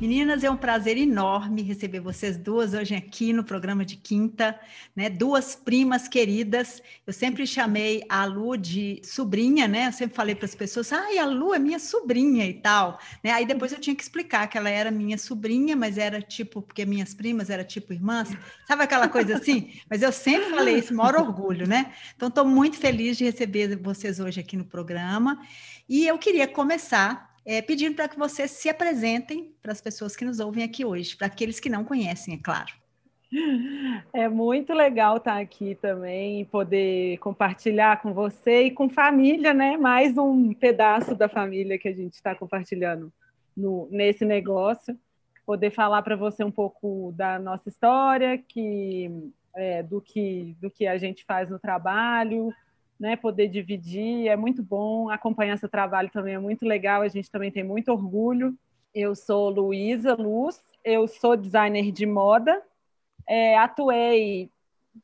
Meninas, é um prazer enorme receber vocês duas hoje aqui no programa de quinta, né? Duas primas queridas. Eu sempre chamei a Lu de sobrinha, né? Eu sempre falei para as pessoas, ai, a Lu é minha sobrinha e tal, né? Aí depois eu tinha que explicar que ela era minha sobrinha, mas era tipo, porque minhas primas eram tipo irmãs, sabe aquela coisa assim? Mas eu sempre falei isso, maior orgulho, né? Então, estou muito feliz de receber vocês hoje aqui no programa. E eu queria começar é, pedindo para que vocês se apresentem para as pessoas que nos ouvem aqui hoje, para aqueles que não conhecem, é claro. É muito legal estar aqui também, poder compartilhar com você e com família, né? Mais um pedaço da família que a gente está compartilhando no, nesse negócio. Poder falar para você um pouco da nossa história, que, é, do, que, do que a gente faz no trabalho, né, poder dividir, é muito bom, acompanhar seu trabalho também é muito legal, a gente também tem muito orgulho. Eu sou Luísa Luz, eu sou designer de moda, é, atuei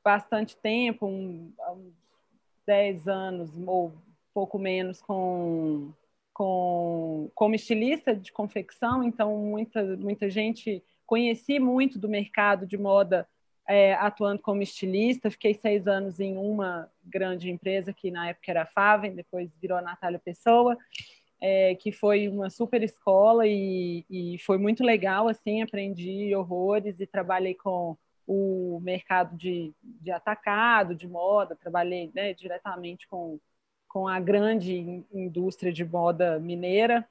bastante tempo, um, uns 10 anos ou pouco menos com, com como estilista de confecção, então muita, muita gente conheci muito do mercado de moda é, atuando como estilista. Fiquei seis anos em uma grande empresa que na época era a Faven, depois virou a Natália Pessoa, é, que foi uma super escola e, e, foi muito legal. Assim, aprendi horrores e trabalhei com o mercado de, de atacado, de moda. Trabalhei né, diretamente com, com a grande indústria de moda mineira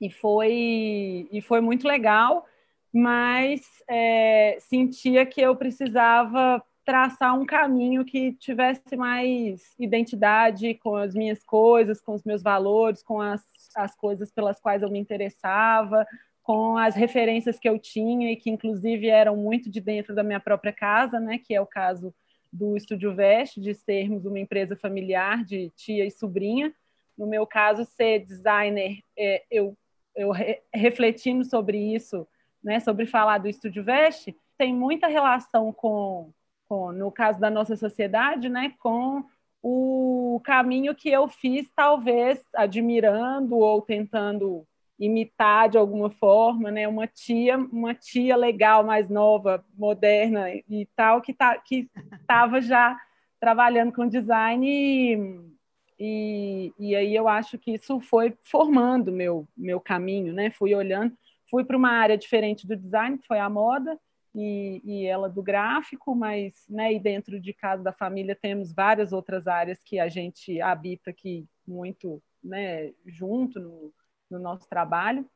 e foi e foi muito legal mas é, sentia que eu precisava traçar um caminho que tivesse mais identidade com as minhas coisas, com os meus valores, com as, as coisas pelas quais eu me interessava, com as referências que eu tinha e que inclusive eram muito de dentro da minha própria casa, né, que é o caso do Estúdio Veste, de sermos uma empresa familiar de tia e sobrinha. No meu caso, ser designer, é, eu, eu re, refletindo sobre isso, né, sobre falar do Estúdio Veste, tem muita relação com, com, no caso da nossa sociedade, né, com o caminho que eu fiz, talvez admirando ou tentando imitar de alguma forma, né, uma tia, uma tia legal, mais nova, moderna e tal, que tá, que estava já trabalhando com design e, e, e aí eu acho que isso foi formando meu meu caminho, né? Fui olhando Fui para uma área diferente do design, que foi a moda, e, e, ela do gráfico, mas né, e dentro de casa da família temos várias outras áreas que a gente habita aqui muito né, junto no, no nosso trabalho.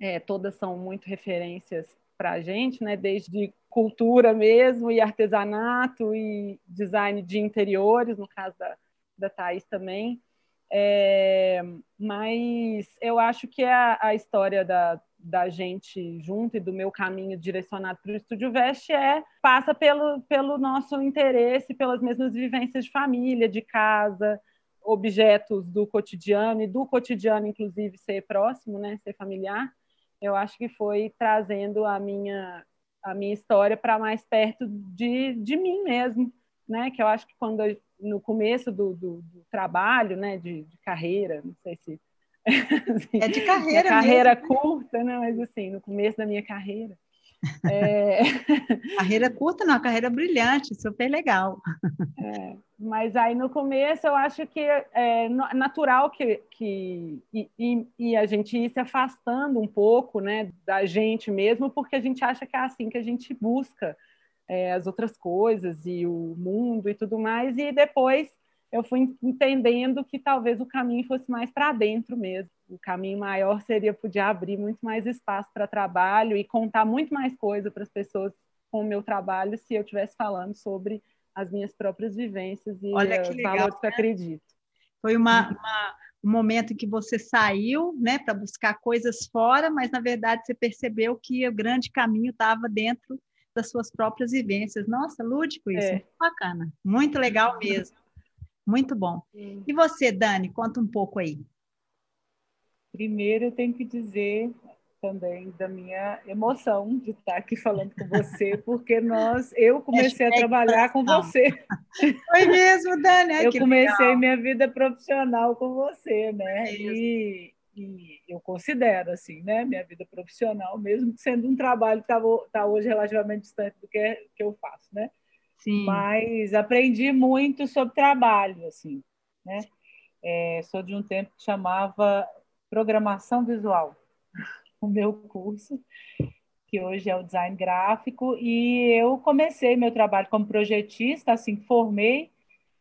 É, todas são muito referências para a gente, né, desde cultura mesmo, e artesanato, e design de interiores, no caso da, da Thais também. É, mas eu acho que a, a história da, da gente junto e do meu caminho direcionado para o Estúdio Veste é passa pelo, pelo nosso interesse, pelas mesmas vivências de família, de casa, objetos do cotidiano e do cotidiano, inclusive, ser próximo, né, ser familiar. Eu acho que foi trazendo a minha, a minha história para mais perto de, de mim mesmo, né, que eu acho que quando no começo do, do, do trabalho, né, de, de carreira, não sei se é de carreira carreira mesmo. curta, né? Mas assim, no começo da minha carreira. É... carreira curta, não, carreira brilhante, super legal. É, mas aí no começo eu acho que é natural que, que e, e, e, a gente ir se afastando um pouco né, da gente mesmo, porque a gente acha que é assim que a gente busca é, as outras coisas e o mundo e tudo mais, e depois eu fui entendendo que talvez o caminho fosse mais para dentro mesmo. O caminho maior seria poder abrir muito mais espaço para trabalho e contar muito mais coisa para as pessoas com o meu trabalho se eu estivesse falando sobre as minhas próprias vivências e Olha que legal, valores que eu né? acredito. Foi uma, uma, um momento em que você saiu né, para buscar coisas fora, mas na verdade você percebeu que o grande caminho estava dentro das suas próprias vivências. Nossa, lúdico isso, é. muito bacana, muito legal mesmo. Muito bom. Sim. E você, Dani, conta um pouco aí. Primeiro, eu tenho que dizer também da minha emoção de estar aqui falando com você, porque nós, eu comecei a trabalhar com você. Foi mesmo, Dani? eu comecei legal. minha vida profissional com você, né? É e, e, eu considero assim, né, minha vida profissional, mesmo sendo um trabalho que está tá hoje relativamente distante do que, que eu faço, né? Sim. Mas aprendi muito sobre trabalho, assim, né? É, sou de um tempo que chamava programação visual o meu curso, que hoje é o design gráfico, e eu comecei meu trabalho como projetista, assim, formei,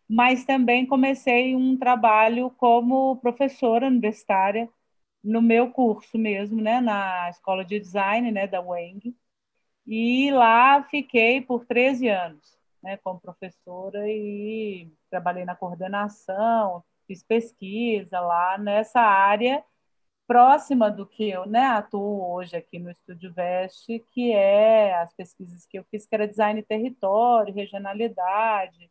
mas também comecei um trabalho como professora universitária no meu curso mesmo, né, na escola de design, né, da Weng, e lá fiquei por 13 anos, né, como professora e trabalhei na coordenação, fiz pesquisa lá nessa área próxima do que eu né, atuo hoje aqui no Estúdio Veste, que é as pesquisas que eu fiz, que era design território, regionalidade.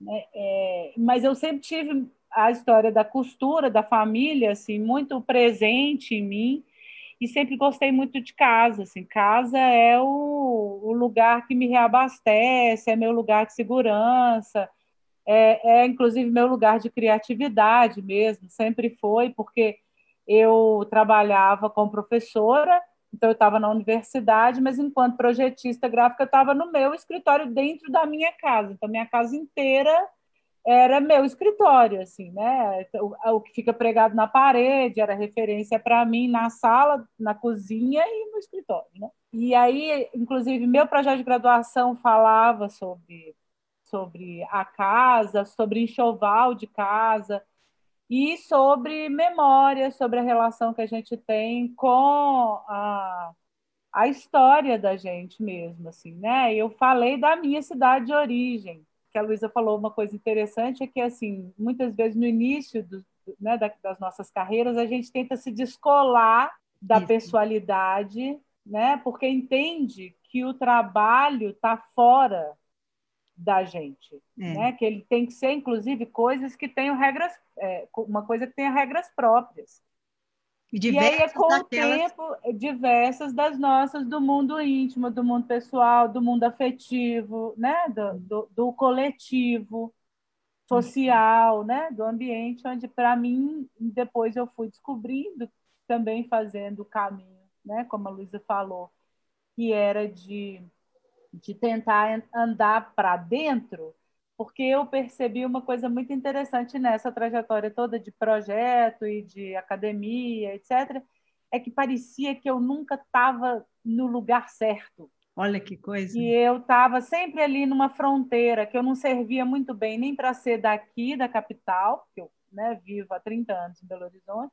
Né, é, mas eu sempre tive a história da costura, da família, assim, muito presente em mim, e sempre gostei muito de casa. Assim, casa é o, o lugar que me reabastece, é meu lugar de segurança, é, é inclusive meu lugar de criatividade mesmo, sempre foi, porque eu trabalhava como professora, então eu estava na universidade, mas enquanto projetista gráfica eu estava no meu escritório dentro da minha casa. Então minha casa inteira era meu escritório, assim, né? O, o que fica pregado na parede era referência para mim na sala, na cozinha e no escritório, né? E aí, inclusive, meu projeto de graduação falava sobre sobre a casa, sobre enxoval de casa, e sobre memória, sobre a relação que a gente tem com a, a história da gente mesmo, assim, né? Eu falei da minha cidade de origem, que a Luísa falou uma coisa interessante, é que, assim, muitas vezes no início do, né, das nossas carreiras, a gente tenta se descolar da Isso. pessoalidade, né? Porque entende que o trabalho está fora da gente, é. né? Que ele tem que ser, inclusive, coisas que tenham regras, é, uma coisa que tenha regras próprias. E, e aí é com daquelas... o tempo é, diversas das nossas do mundo íntimo, do mundo pessoal, do mundo afetivo, né? Do, do, do coletivo, social, né? Do ambiente onde, para mim, depois eu fui descobrindo, também fazendo o caminho, né? Como a Luísa falou, que era de de tentar andar para dentro, porque eu percebi uma coisa muito interessante nessa trajetória toda de projeto e de academia, etc., é que parecia que eu nunca estava no lugar certo. Olha que coisa. E eu estava sempre ali numa fronteira que eu não servia muito bem nem para ser daqui, da capital, porque eu né, vivo há 30 anos em Belo Horizonte,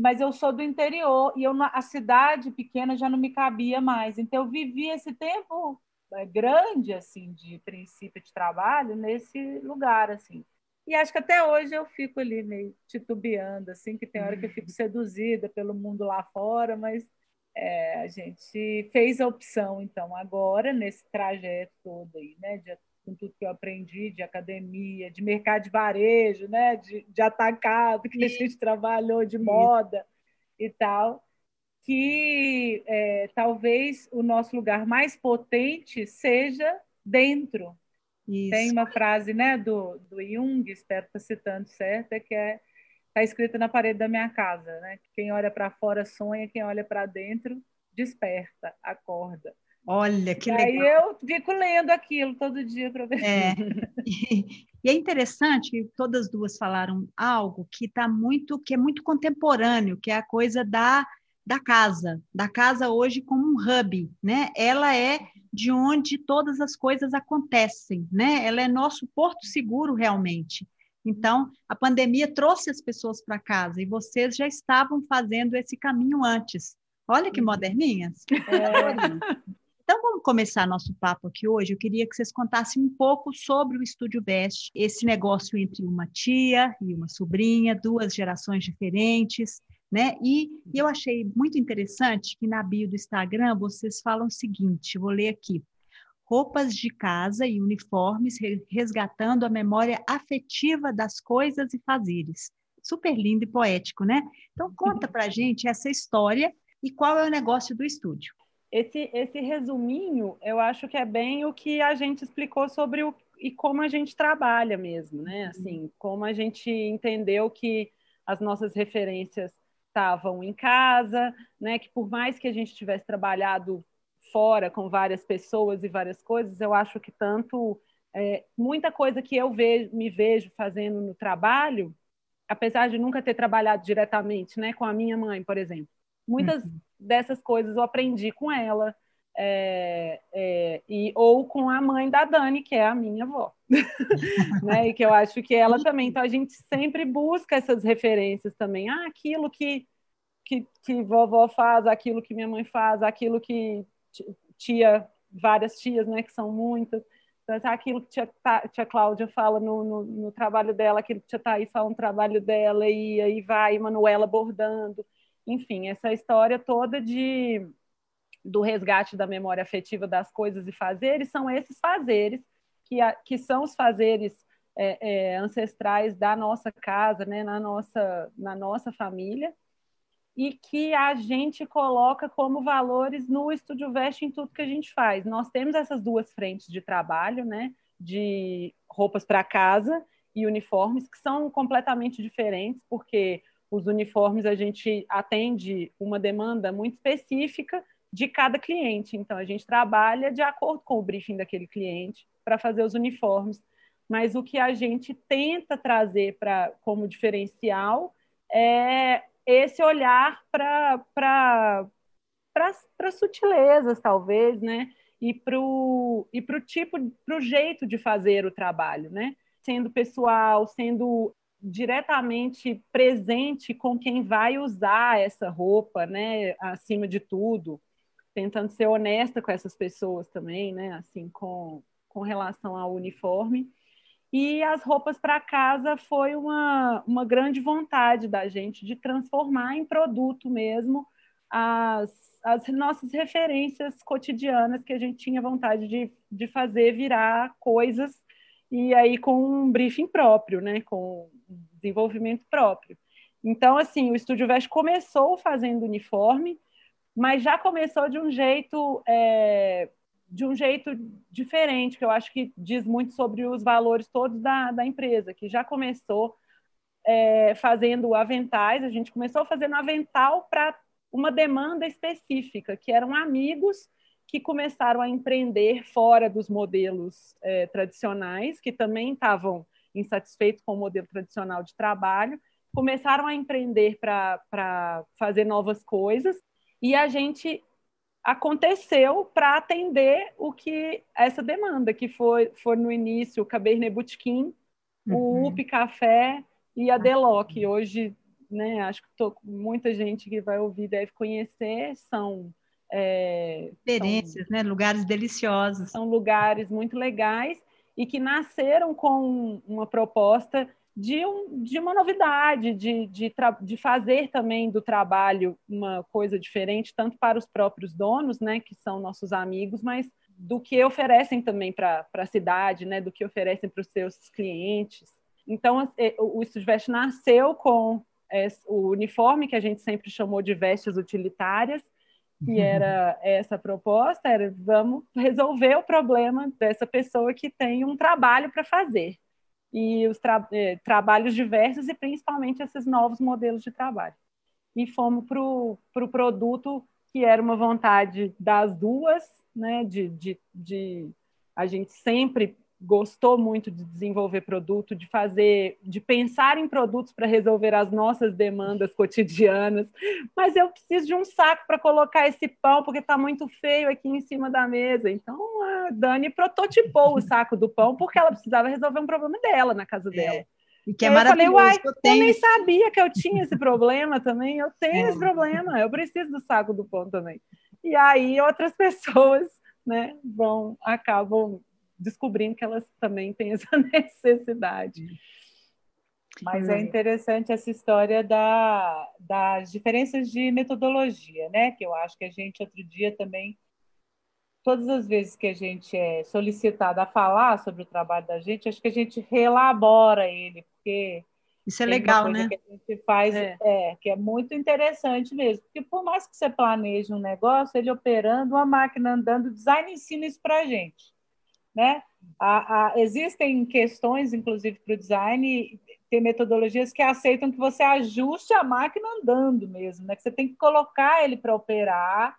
mas eu sou do interior e eu, a cidade pequena já não me cabia mais. Então, eu vivi esse tempo grande assim de princípio de trabalho nesse lugar assim. E acho que até hoje eu fico ali meio titubeando assim que tem hora que eu fico seduzida pelo mundo lá fora mas é, a gente fez a opção então agora nesse trajeto todo aí né de, com tudo que eu aprendi de academia de mercado de varejo né de, de atacado que a gente trabalhou de moda e tal que é, talvez o nosso lugar mais potente seja dentro. Isso. Tem uma frase né, do, do Jung, espero estar citando certo, é que é está escrita na parede da minha casa, né? Quem olha para fora sonha, quem olha para dentro desperta, acorda. Olha, que e legal. Aí eu fico lendo aquilo todo dia para ver. É. E é interessante que todas duas falaram algo que está muito, que é muito contemporâneo, que é a coisa da da casa, da casa hoje como um hub, né? Ela é de onde todas as coisas acontecem, né? Ela é nosso porto seguro realmente. Então, a pandemia trouxe as pessoas para casa e vocês já estavam fazendo esse caminho antes. Olha que uhum. moderninhas. É. Então, vamos começar nosso papo aqui hoje. Eu queria que vocês contassem um pouco sobre o Estúdio Veste, esse negócio entre uma tia e uma sobrinha, duas gerações diferentes, né? E, e eu achei muito interessante que na bio do Instagram vocês falam o seguinte: vou ler aqui roupas de casa e uniformes, resgatando a memória afetiva das coisas e fazeres. Super lindo e poético, né? Então, conta para gente essa história e qual é o negócio do estúdio. Esse, esse resuminho, eu acho que é bem o que a gente explicou sobre o e como a gente trabalha mesmo, né? Assim, como a gente entendeu que as nossas referências estavam em casa, né? Que por mais que a gente tivesse trabalhado fora com várias pessoas e várias coisas, eu acho que tanto é, muita coisa que eu vejo, me vejo fazendo no trabalho, apesar de nunca ter trabalhado diretamente, né, com a minha mãe, por exemplo, muitas uhum. dessas coisas eu aprendi com ela. É, é, e, ou com a mãe da Dani, que é a minha avó, né? E que eu acho que ela também. Então a gente sempre busca essas referências também. Ah, aquilo que, que, que vovó faz, aquilo que minha mãe faz, aquilo que tia, várias tias, né, que são muitas. Então, assim, aquilo que tia, tia Cláudia fala no, no, no, trabalho dela, aquilo que tia Thaís fala no trabalho dela, e aí vai Manuela bordando. Enfim, essa história toda de do resgate da memória afetiva das coisas e fazeres são esses fazeres que, a, que são os fazeres é, é, ancestrais da nossa casa, né, na nossa na nossa família e que a gente coloca como valores no Estúdio Veste em tudo que a gente faz. Nós temos essas duas frentes de trabalho, né, de roupas para casa e uniformes, que são completamente diferentes, porque os uniformes a gente atende uma demanda muito específica de cada cliente. Então, a gente trabalha de acordo com o briefing daquele cliente para fazer os uniformes. Mas o que a gente tenta trazer para como diferencial é esse olhar para para sutilezas, talvez, né? E para o e tipo, para o jeito de fazer o trabalho, né? Sendo pessoal, sendo diretamente presente com quem vai usar essa roupa, né? Acima de tudo, tentando ser honesta com essas pessoas também, né? Assim, com, com relação ao uniforme. E as roupas para casa foi uma, uma grande vontade da gente de transformar em produto mesmo as, as nossas referências cotidianas que a gente tinha vontade de, de fazer virar coisas e aí com um briefing próprio, né, com desenvolvimento próprio. Então, assim, o Estúdio Veste começou fazendo uniforme, mas já começou de um jeito é, de um jeito diferente, que eu acho que diz muito sobre os valores todos da, da empresa, que já começou é, fazendo aventais, a gente começou fazendo avental para uma demanda específica, que eram amigos que começaram a empreender fora dos modelos é, tradicionais, que também estavam insatisfeitos com o modelo tradicional de trabalho, começaram a empreender para fazer novas coisas, e a gente aconteceu para atender o que essa demanda, que foi, foi no início o Cabernet Boutquim, uhum. o UP Café e a Deloc. Hoje, né, acho que tô, muita gente que vai ouvir deve conhecer, são... É, Experiências, são, né? lugares deliciosos. São lugares muito legais e que nasceram com uma proposta de, um, de uma novidade, de, de, de, fazer também do trabalho uma coisa diferente, tanto para os próprios donos, né, que são nossos amigos, mas do que oferecem também para a cidade, né, do que oferecem para os seus clientes. Então, é, o Estúdio Veste nasceu com o uniforme que a gente sempre chamou de vestes utilitárias, que uhum. era essa proposta, era vamos resolver o problema dessa pessoa que tem um trabalho para fazer e os tra eh, trabalhos diversos e principalmente esses novos modelos de trabalho. E fomos para o pro produto que era uma vontade das duas, né, de, de, de a gente sempre gostou muito de desenvolver produto, de fazer, de pensar em produtos para resolver as nossas demandas cotidianas. Mas eu preciso de um saco para colocar esse pão porque está muito feio aqui em cima da mesa. Então a Dani prototipou o saco do pão porque ela precisava resolver um problema dela na casa dela. É. E que é maravilhoso. Eu falei, uai, eu, eu, nem sabia que eu tinha esse problema também. Eu tenho é. esse problema, eu preciso do saco do pão também. E aí outras pessoas né, vão, acabam descobrindo que elas também têm essa necessidade. Mas é interessante essa história da, das diferenças de metodologia, né? Que eu acho que a gente outro dia também, todas as vezes que a gente é solicitado a falar sobre o trabalho da gente, acho que a gente relabora ele, porque isso é legal, né? Que a gente faz, é. é. que é muito interessante mesmo. Porque por mais que você planeje um negócio, ele operando, uma máquina andando, o design ensina isso para a gente. Né? A, a, existem questões, inclusive, para o design, tem metodologias que aceitam que você ajuste a máquina andando mesmo, né? Que você tem que colocar ele para operar,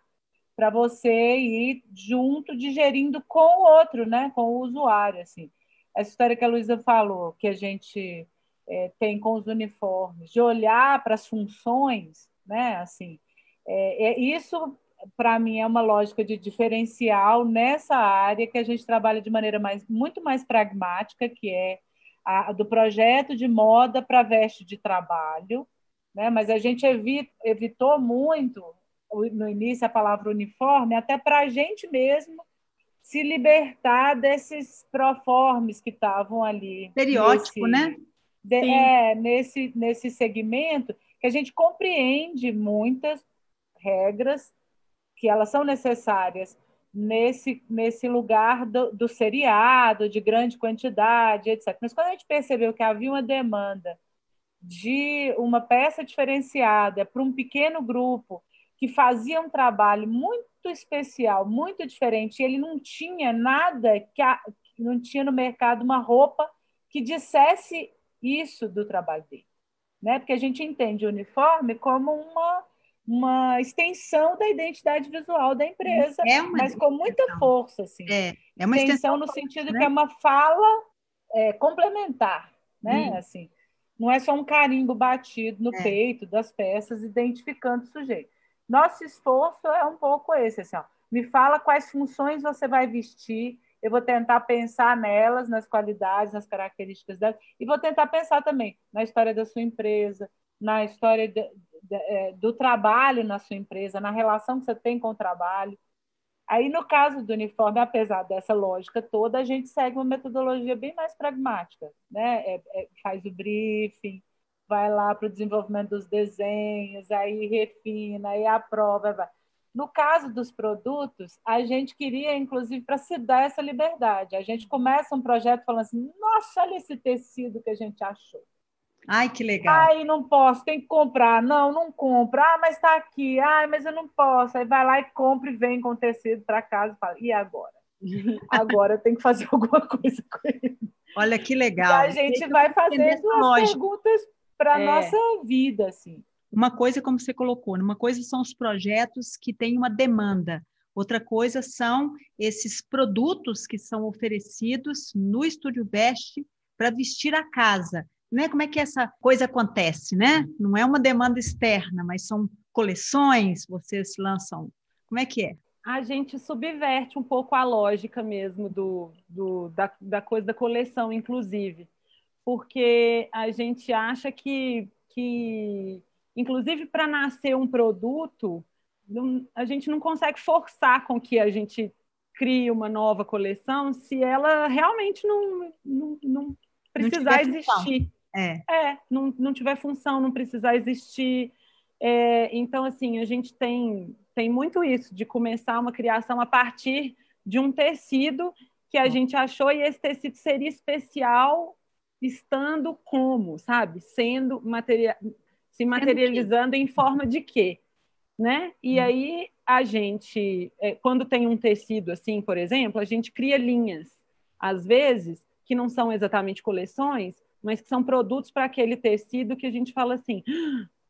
para você ir junto, digerindo com o outro, né? Com o usuário, assim. Essa história que a Luísa falou, que a gente é, tem com os uniformes, de olhar para as funções, né? Assim, é, é isso para mim é uma lógica de diferencial nessa área que a gente trabalha de maneira mais, muito mais pragmática, que é a, do projeto de moda para veste de trabalho, né? Mas a gente evit, evitou muito no início a palavra uniforme, até para a gente mesmo se libertar desses proformes que estavam ali. Estereótipo, nesse, né? de, é, nesse, nesse segmento, que a gente compreende muitas regras que elas são necessárias nesse, nesse lugar do, do seriado, de grande quantidade, etc. Mas quando a gente percebeu que havia uma demanda de uma peça diferenciada para um pequeno grupo que fazia um trabalho muito especial, muito diferente, ele não tinha nada que a, não tinha no mercado uma roupa que dissesse isso do trabalho dele, né? Porque a gente entende o uniforme como uma uma extensão da identidade visual da empresa, é mas com muita força, assim. É, é uma extensão, extensão no sentido né? que é uma fala é, complementar, né? Hum. Assim, não é só um carimbo batido no é. peito das peças identificando o sujeito. Nosso esforço é um pouco esse, assim, ó, me fala quais funções você vai vestir, eu vou tentar pensar nelas, nas qualidades, nas características delas, e vou tentar pensar também na história da sua empresa, na história de, do trabalho na sua empresa, na relação que você tem com o trabalho. Aí, no caso do uniforme, apesar dessa lógica toda, a gente segue uma metodologia bem mais pragmática, né? É, é, faz o briefing, vai lá para o desenvolvimento dos desenhos, aí refina, aí aprova, vai. No caso dos produtos, a gente queria, inclusive, para se dar essa liberdade. A gente começa um projeto falando assim: nossa, olha esse tecido que a gente achou. Ai, que legal. Ai, não posso, tem que comprar. Não, não compra. Ah, mas está aqui. Ai, mas eu não posso. Aí vai lá e compra e vem com tecido para casa e fala: e agora? agora eu tenho que fazer alguma coisa com ele. Olha que legal. E a gente vai fazendo as perguntas para a é. nossa vida, assim. Uma coisa, como você colocou, uma coisa são os projetos que têm uma demanda, outra coisa são esses produtos que são oferecidos no Estúdio Veste para vestir a casa. Né? Como é que essa coisa acontece? Né? Não é uma demanda externa, mas são coleções, vocês lançam. Como é que é? A gente subverte um pouco a lógica mesmo do, do da, da coisa da coleção, inclusive, porque a gente acha que, que Inclusive, para nascer um produto, não, a gente não consegue forçar com que a gente crie uma nova coleção se ela realmente não, não, não precisar não existir. É. é, não, não tiver função, não precisar existir. É, então, assim, a gente tem, tem muito isso, de começar uma criação a partir de um tecido que a gente achou e esse tecido seria especial estando como, sabe? Sendo material, se materializando em forma de quê? Né? E hum. aí a gente, é, quando tem um tecido assim, por exemplo, a gente cria linhas, às vezes, que não são exatamente coleções, mas que são produtos para aquele tecido que a gente fala assim,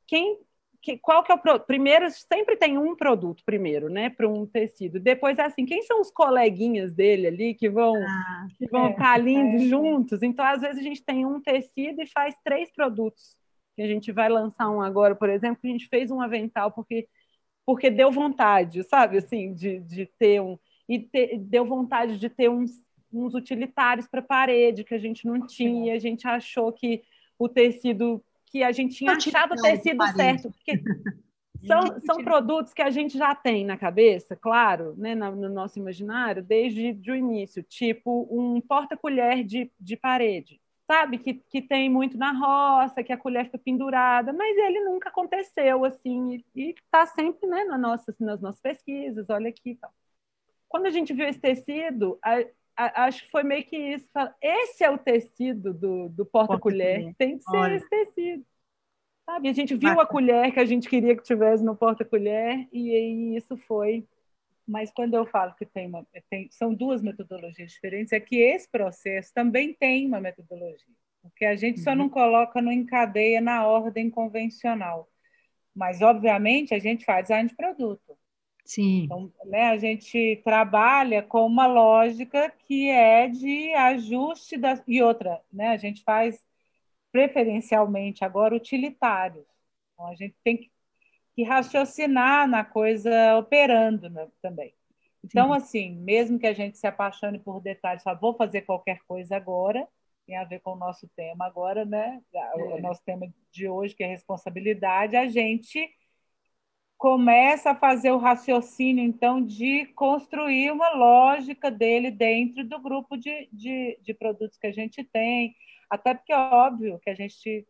quem que, qual que é o produto? Primeiro, sempre tem um produto primeiro, né, para um tecido. Depois é assim, quem são os coleguinhas dele ali que vão ah, que vão é, estar é, juntos? Então, às vezes a gente tem um tecido e faz três produtos que a gente vai lançar um agora, por exemplo, a gente fez um avental porque porque deu vontade, sabe, assim, de, de ter um e ter, deu vontade de ter uns, uns utilitários para parede que a gente não tinha, a gente achou que o tecido que a gente tinha achado o tecido certo. Porque são, são produtos que a gente já tem na cabeça, claro, né, no, nosso imaginário, desde o início, tipo um porta-colher de, de parede, sabe? Que, que tem muito na roça, que a colher fica pendurada, mas ele nunca aconteceu assim, e está sempre né, na nossa, nas nossas pesquisas, olha aqui. Tá. Quando a gente viu esse tecido, a, acho que foi meio que isso. Esse é o tecido do, do porta-colher, porta tem que ser olha. esse tecido. Sabe? A gente viu a colher que a gente queria que tivesse no porta-colher e aí isso foi. Mas quando eu falo que tem, uma, tem são duas metodologias diferentes, é que esse processo também tem uma metodologia, porque a gente só uhum. não coloca no encadeia na ordem convencional. Mas, obviamente, a gente faz design de produto. Sim. Então, né, a gente trabalha com uma lógica que é de ajuste das, e outra, né, a gente faz preferencialmente agora utilitários. Então, a gente tem que, que raciocinar na coisa operando né, também. Então, Sim. assim, mesmo que a gente se apaixone por detalhes, só vou fazer qualquer coisa agora, tem a ver com o nosso tema agora, né? O é. nosso tema de hoje, que é responsabilidade, a gente começa a fazer o raciocínio, então, de construir uma lógica dele dentro do grupo de, de, de produtos que a gente tem, até porque é óbvio que a gente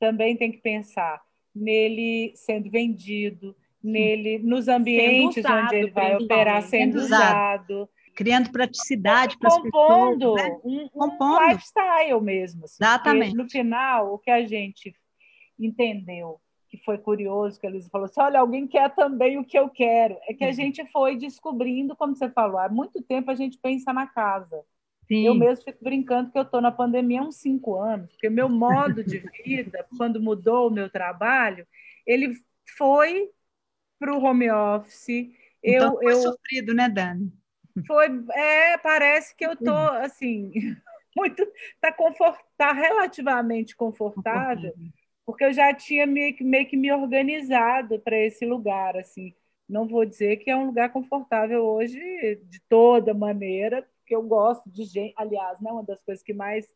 também tem que pensar nele sendo vendido, nele nos ambientes usado, onde ele vai operar sendo, sendo usado. usado. Criando praticidade para as pessoas. Né? Um, compondo um lifestyle mesmo. Assim, Exatamente. No final, o que a gente entendeu, que foi curioso, que a Luísa falou assim, olha, alguém quer também o que eu quero. É que a uhum. gente foi descobrindo, como você falou, há muito tempo a gente pensa na casa. Sim. Eu mesmo fico brincando que eu estou na pandemia há uns cinco anos, porque meu modo de vida, quando mudou o meu trabalho, ele foi para o home office. Então, eu, foi eu, sofrido, né, Dani? Foi, é, parece que eu estou, assim, muito, está confort, tá relativamente confortável, porque eu já tinha meio que, meio que me organizado para esse lugar, assim. Não vou dizer que é um lugar confortável hoje de toda maneira, porque eu gosto de gente. Aliás, né, uma das coisas que mais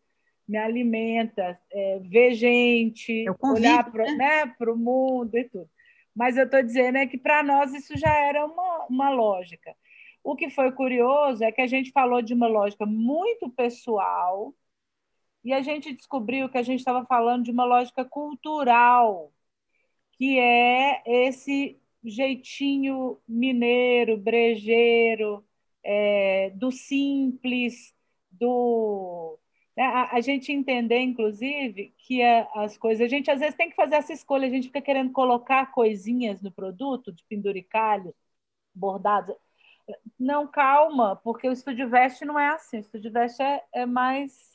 me alimenta é ver gente, convido, olhar para né? né, o mundo e tudo. Mas eu estou dizendo é que para nós isso já era uma, uma lógica. O que foi curioso é que a gente falou de uma lógica muito pessoal e a gente descobriu que a gente estava falando de uma lógica cultural, que é esse jeitinho mineiro, brejeiro, é, do simples, do. Né? A, a, gente entender, inclusive, que a, as coisas. A gente às vezes tem que fazer essa escolha, a gente fica querendo colocar coisinhas no produto, de penduricalhos, bordados. Não, calma, porque o estúdio veste não é assim, o estúdio veste é, é mais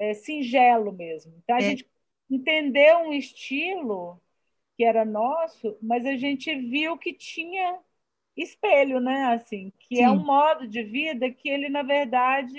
é, singelo mesmo. Então, a é. gente entendeu um estilo que era nosso, mas a gente viu que tinha espelho, né? Assim, que Sim. é um modo de vida que ele, na verdade,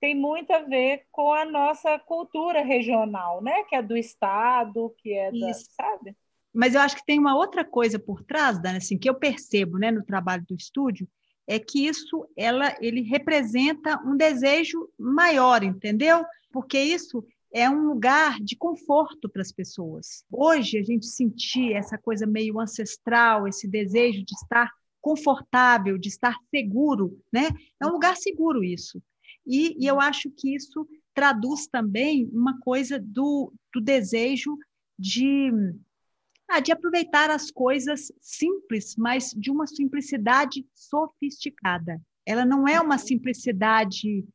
tem muito a ver com a nossa cultura regional, né? Que é do estado, que é da, Isso. sabe? Mas eu acho que tem uma outra coisa por trás, Dani, assim, que eu percebo, né, no trabalho do estúdio, é que isso, ela, ele representa um desejo maior, entendeu? Porque isso é um lugar de conforto para as pessoas. Hoje a gente sentir essa coisa meio ancestral, esse desejo de estar confortável, de estar seguro, né? É um lugar seguro isso. E, e eu acho que isso traduz também uma coisa do, do desejo de, ah, de aproveitar as coisas simples, mas de uma simplicidade sofisticada. Ela não é uma simplicidade,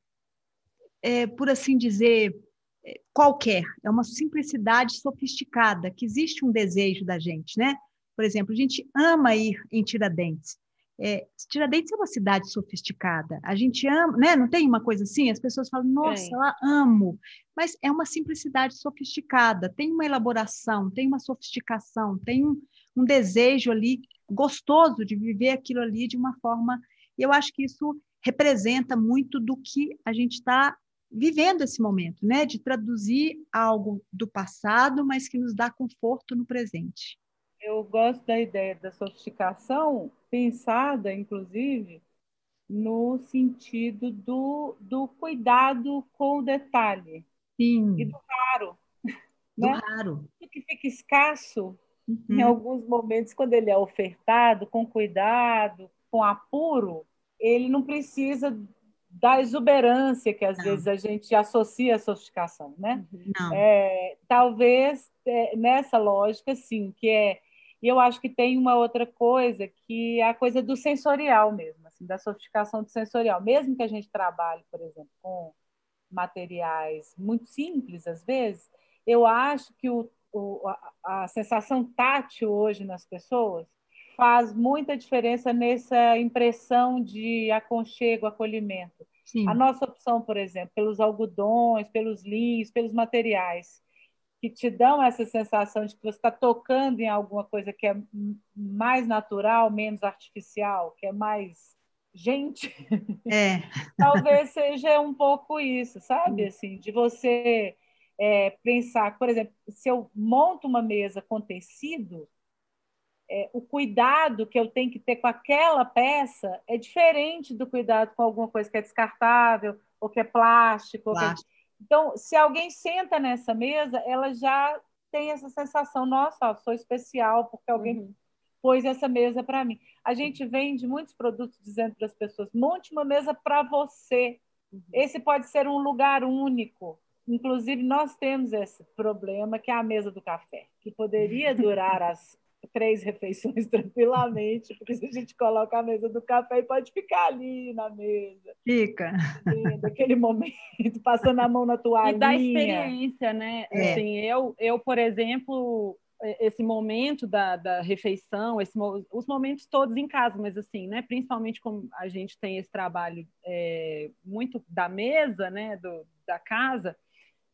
é, por assim dizer, é, qualquer, é uma simplicidade sofisticada, que existe um desejo da gente, né? Por exemplo, a gente ama ir em Tiradentes. É, Tiradentes é uma cidade sofisticada. A gente ama, né? Não tem uma coisa assim? As pessoas falam, nossa, é. lá amo. Mas é uma simplicidade sofisticada, tem uma elaboração, tem uma sofisticação, tem um, um desejo ali gostoso de viver aquilo ali de uma forma. E eu acho que isso representa muito do que a gente está vivendo esse momento, né? De traduzir algo do passado, mas que nos dá conforto no presente eu gosto da ideia da sofisticação, pensada, inclusive, no sentido do, do cuidado com o detalhe Sim. e do caro. Do né? raro. O que fica escasso, uhum. em alguns momentos, quando ele é ofertado com cuidado, com apuro, ele não precisa da exuberância que às não. vezes a gente associa à sofisticação, né? Não. É, talvez é, nessa lógica, sim, que é. E eu acho que tem uma outra coisa que é a coisa do sensorial mesmo, assim, da sofisticação do sensorial. Mesmo que a gente trabalhe, por exemplo, com materiais muito simples, às vezes, eu acho que o, o, a, a sensação tátil hoje nas pessoas faz muita diferença nessa impressão de aconchego, acolhimento. Sim. A nossa opção, por exemplo, pelos algodões, pelos linhos, pelos materiais que te dão essa sensação de que você está tocando em alguma coisa que é mais natural, menos artificial, que é mais gente. É. Talvez seja um pouco isso, sabe? Assim, de você é, pensar, por exemplo, se eu monto uma mesa com tecido, é, o cuidado que eu tenho que ter com aquela peça é diferente do cuidado com alguma coisa que é descartável ou que é plástico. plástico. Que... Então, se alguém senta nessa mesa, ela já tem essa sensação, nossa, ó, sou especial porque alguém uhum. pôs essa mesa para mim. A gente vende muitos produtos dizendo para as pessoas, monte uma mesa para você. Uhum. Esse pode ser um lugar único. Inclusive, nós temos esse problema, que é a mesa do café, que poderia durar as três refeições tranquilamente, porque se a gente coloca a mesa do café e pode ficar ali na mesa. Fica. Naquele momento, passando a mão na toalhinha. E da experiência, né? É. Assim, eu, eu, por exemplo, esse momento da, da refeição, esse, os momentos todos em casa, mas assim, né? Principalmente como a gente tem esse trabalho é, muito da mesa, né? Do, da casa,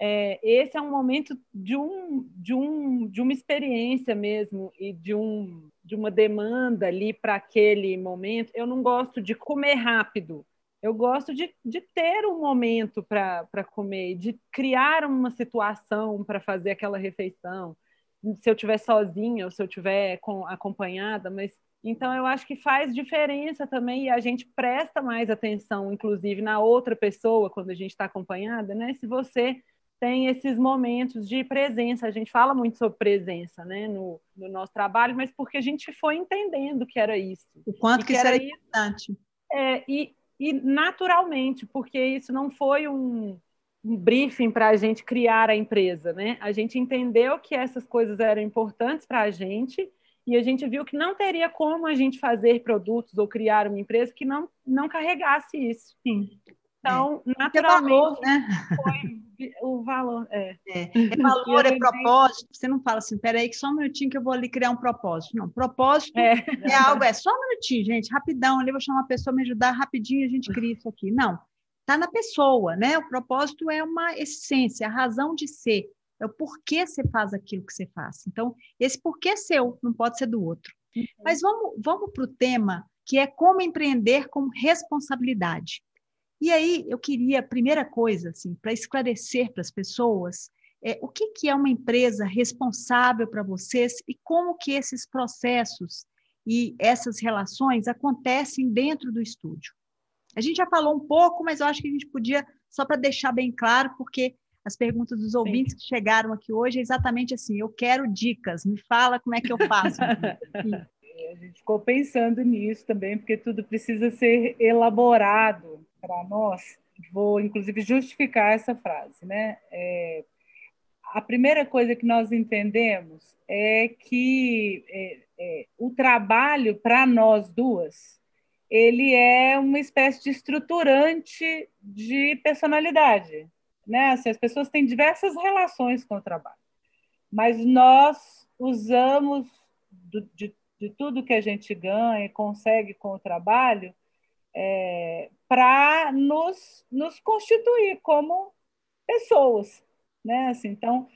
é, esse é um momento de, um, de, um, de uma experiência mesmo e de, um, de uma demanda ali para aquele momento. Eu não gosto de comer rápido, eu gosto de, de ter um momento para comer, de criar uma situação para fazer aquela refeição. Se eu estiver sozinha ou se eu estiver com, acompanhada, mas então eu acho que faz diferença também e a gente presta mais atenção, inclusive na outra pessoa quando a gente está acompanhada, né? Se você tem esses momentos de presença. A gente fala muito sobre presença né, no, no nosso trabalho, mas porque a gente foi entendendo que era isso. O quanto que, que, isso era, importante. É, e, e naturalmente, porque isso não foi um, um briefing para a gente criar a empresa. Né? A gente entendeu que essas coisas eram importantes para a gente e a gente viu que não teria como a gente fazer produtos ou criar uma empresa que não, não carregasse isso. Sim. Então, é. naturalmente, valor, né? foi o valor. É, é. é valor, é propósito. Você não fala assim, peraí, que só um minutinho que eu vou ali criar um propósito. Não, propósito é, é algo, é só um minutinho, gente, rapidão, ali vou chamar uma pessoa me ajudar rapidinho, a gente cria isso aqui. Não, está na pessoa, né? O propósito é uma essência, a razão de ser. É o porquê você faz aquilo que você faz. Então, esse porquê é seu, não pode ser do outro. Uhum. Mas vamos, vamos para o tema que é como empreender com responsabilidade. E aí eu queria, primeira coisa, assim, para esclarecer para as pessoas, é, o que, que é uma empresa responsável para vocês e como que esses processos e essas relações acontecem dentro do estúdio. A gente já falou um pouco, mas eu acho que a gente podia, só para deixar bem claro, porque as perguntas dos ouvintes Sim. que chegaram aqui hoje é exatamente assim: eu quero dicas, me fala como é que eu faço. a gente ficou pensando nisso também, porque tudo precisa ser elaborado para nós, vou inclusive justificar essa frase, né? É, a primeira coisa que nós entendemos é que é, é, o trabalho para nós duas ele é uma espécie de estruturante de personalidade, né? Assim, as pessoas têm diversas relações com o trabalho, mas nós usamos do, de, de tudo que a gente ganha e consegue com o trabalho é, para nos, nos constituir como pessoas, né? Assim, então,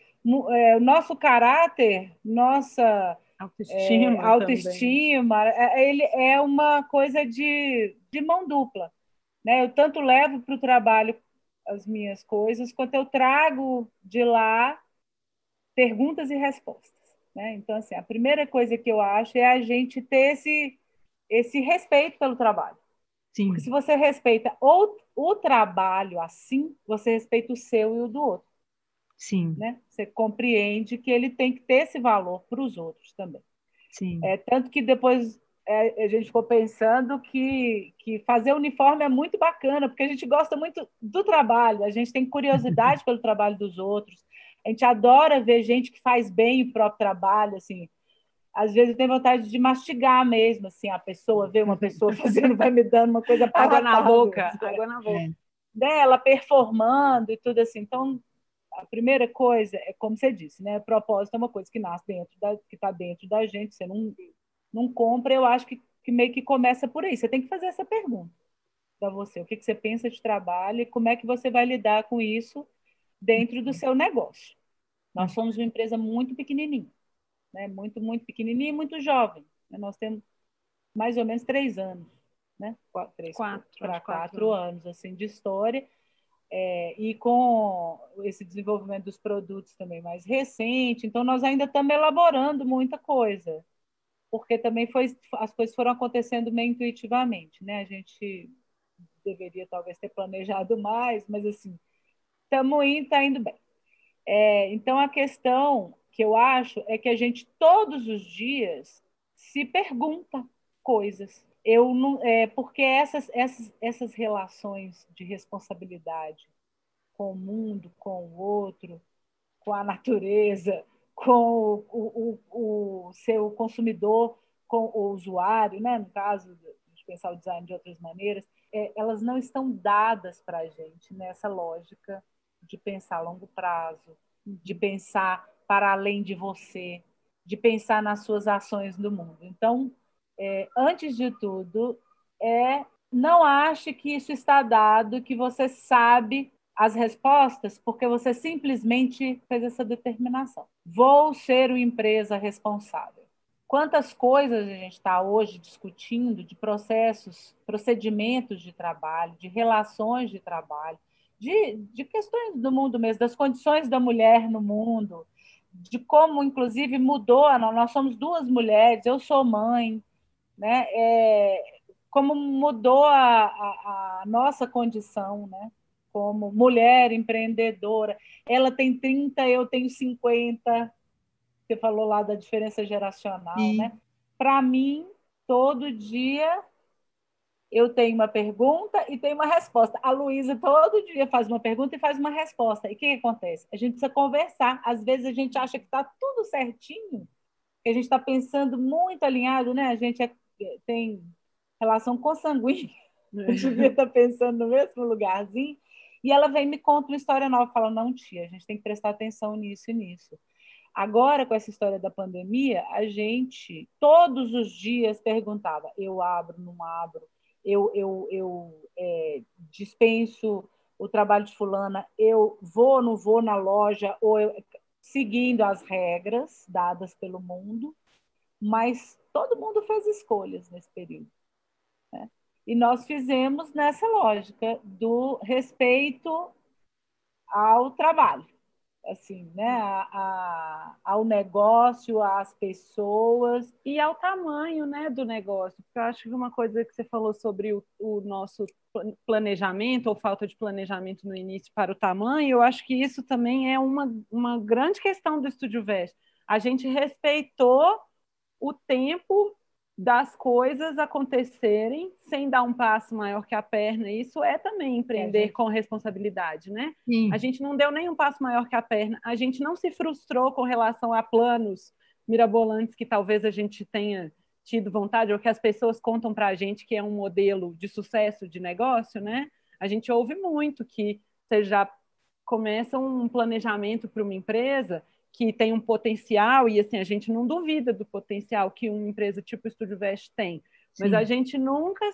é, o nosso caráter, nossa autoestima, é, autoestima é, ele é uma coisa de, de mão dupla, né? Eu tanto levo para o trabalho as minhas coisas, quanto eu trago de lá perguntas e respostas. Né? Então, assim, a primeira coisa que eu acho é a gente ter esse, esse respeito pelo trabalho. Sim. Porque se você respeita o, o trabalho assim, você respeita o seu e o do outro. Sim. Né? Você compreende que ele tem que ter esse valor para os outros também. Sim. É, tanto que depois é, a gente ficou pensando que, que fazer uniforme é muito bacana, porque a gente gosta muito do trabalho, a gente tem curiosidade pelo trabalho dos outros, a gente adora ver gente que faz bem o próprio trabalho, assim. Às vezes tem vontade de mastigar mesmo, assim, a pessoa, ver uma pessoa fazendo, vai me dando uma coisa água na boca, assim, água na boca. Dela performando e tudo assim. Então, a primeira coisa é como você disse, né? Propósito é uma coisa que nasce dentro da, que está dentro da gente. Você não não compra, eu acho que, que meio que começa por aí. Você tem que fazer essa pergunta para você. O que, que você pensa de trabalho e como é que você vai lidar com isso dentro do seu negócio. Nós somos uma empresa muito pequenininha, né? muito, muito pequenininha e muito jovem. Nós temos mais ou menos três anos, né? Quatro, três, quatro para quatro, quatro anos assim de história. É, e com esse desenvolvimento dos produtos também mais recente, então nós ainda estamos elaborando muita coisa porque também foi, as coisas foram acontecendo meio intuitivamente, né? A gente deveria talvez ter planejado mais, mas assim, estamos indo, está indo bem. É, então a questão que eu acho é que a gente todos os dias se pergunta coisas. Eu não, é, porque essas, essas, essas relações de responsabilidade com o mundo, com o outro, com a natureza, com o, o, o seu consumidor, com o usuário, né? no caso de pensar o design de outras maneiras, é, elas não estão dadas para a gente nessa lógica de pensar a longo prazo, de pensar para além de você, de pensar nas suas ações no mundo. Então, é, antes de tudo, é não ache que isso está dado, que você sabe as respostas porque você simplesmente fez essa determinação. Vou ser uma empresa responsável. Quantas coisas a gente está hoje discutindo de processos, procedimentos de trabalho, de relações de trabalho, de, de questões do mundo mesmo, das condições da mulher no mundo, de como, inclusive, mudou. Nós somos duas mulheres, eu sou mãe, né? É, como mudou a, a, a nossa condição, né? como mulher empreendedora. Ela tem 30, eu tenho 50. Você falou lá da diferença geracional, Sim. né? Para mim, todo dia eu tenho uma pergunta e tenho uma resposta. A Luísa todo dia faz uma pergunta e faz uma resposta. E o que, acontece? A gente precisa conversar. Às vezes a gente acha que está tudo certinho, que a gente está pensando muito alinhado, né? A gente é, tem relação consanguínea. A gente devia estar tá pensando no mesmo lugarzinho. E ela vem me conta uma história nova, fala, não, tia, a gente tem que prestar atenção nisso e nisso. Agora, com essa história da pandemia, a gente todos os dias perguntava: eu abro, não abro, eu, eu, eu é, dispenso o trabalho de fulana, eu vou, não vou na loja, ou eu, seguindo as regras dadas pelo mundo, mas todo mundo fez escolhas nesse período. Né? E nós fizemos nessa lógica do respeito ao trabalho, assim, né? A, a, ao negócio, às pessoas. E ao tamanho né, do negócio. Porque eu acho que uma coisa que você falou sobre o, o nosso planejamento ou falta de planejamento no início para o tamanho, eu acho que isso também é uma, uma grande questão do Estúdio Veste. A gente respeitou o tempo das coisas acontecerem sem dar um passo maior que a perna. Isso é também empreender é, com responsabilidade, né? Sim. A gente não deu nem um passo maior que a perna. A gente não se frustrou com relação a planos mirabolantes que talvez a gente tenha tido vontade ou que as pessoas contam para a gente que é um modelo de sucesso de negócio, né? A gente ouve muito que você já começa um planejamento para uma empresa que tem um potencial, e assim, a gente não duvida do potencial que uma empresa tipo Estúdio Vest tem, Sim. mas a gente nunca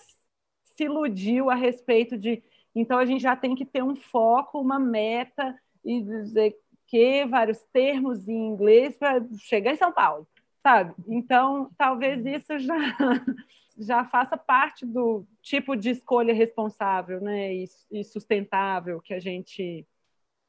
se iludiu a respeito de. Então, a gente já tem que ter um foco, uma meta, e dizer que vários termos em inglês para chegar em São Paulo, sabe? Então, talvez isso já, já faça parte do tipo de escolha responsável né? e, e sustentável que a gente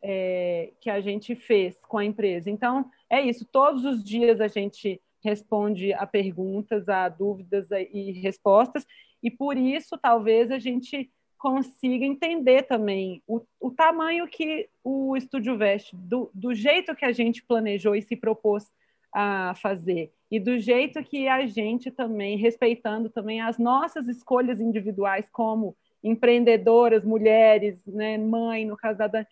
é, que a gente fez com a empresa. Então, é isso. Todos os dias a gente responde a perguntas, a dúvidas e respostas, e por isso talvez a gente consiga entender também o, o tamanho que o Estúdio Veste, do, do jeito que a gente planejou e se propôs a fazer, e do jeito que a gente também, respeitando também as nossas escolhas individuais como empreendedoras, mulheres, né, mãe, no caso da Dani,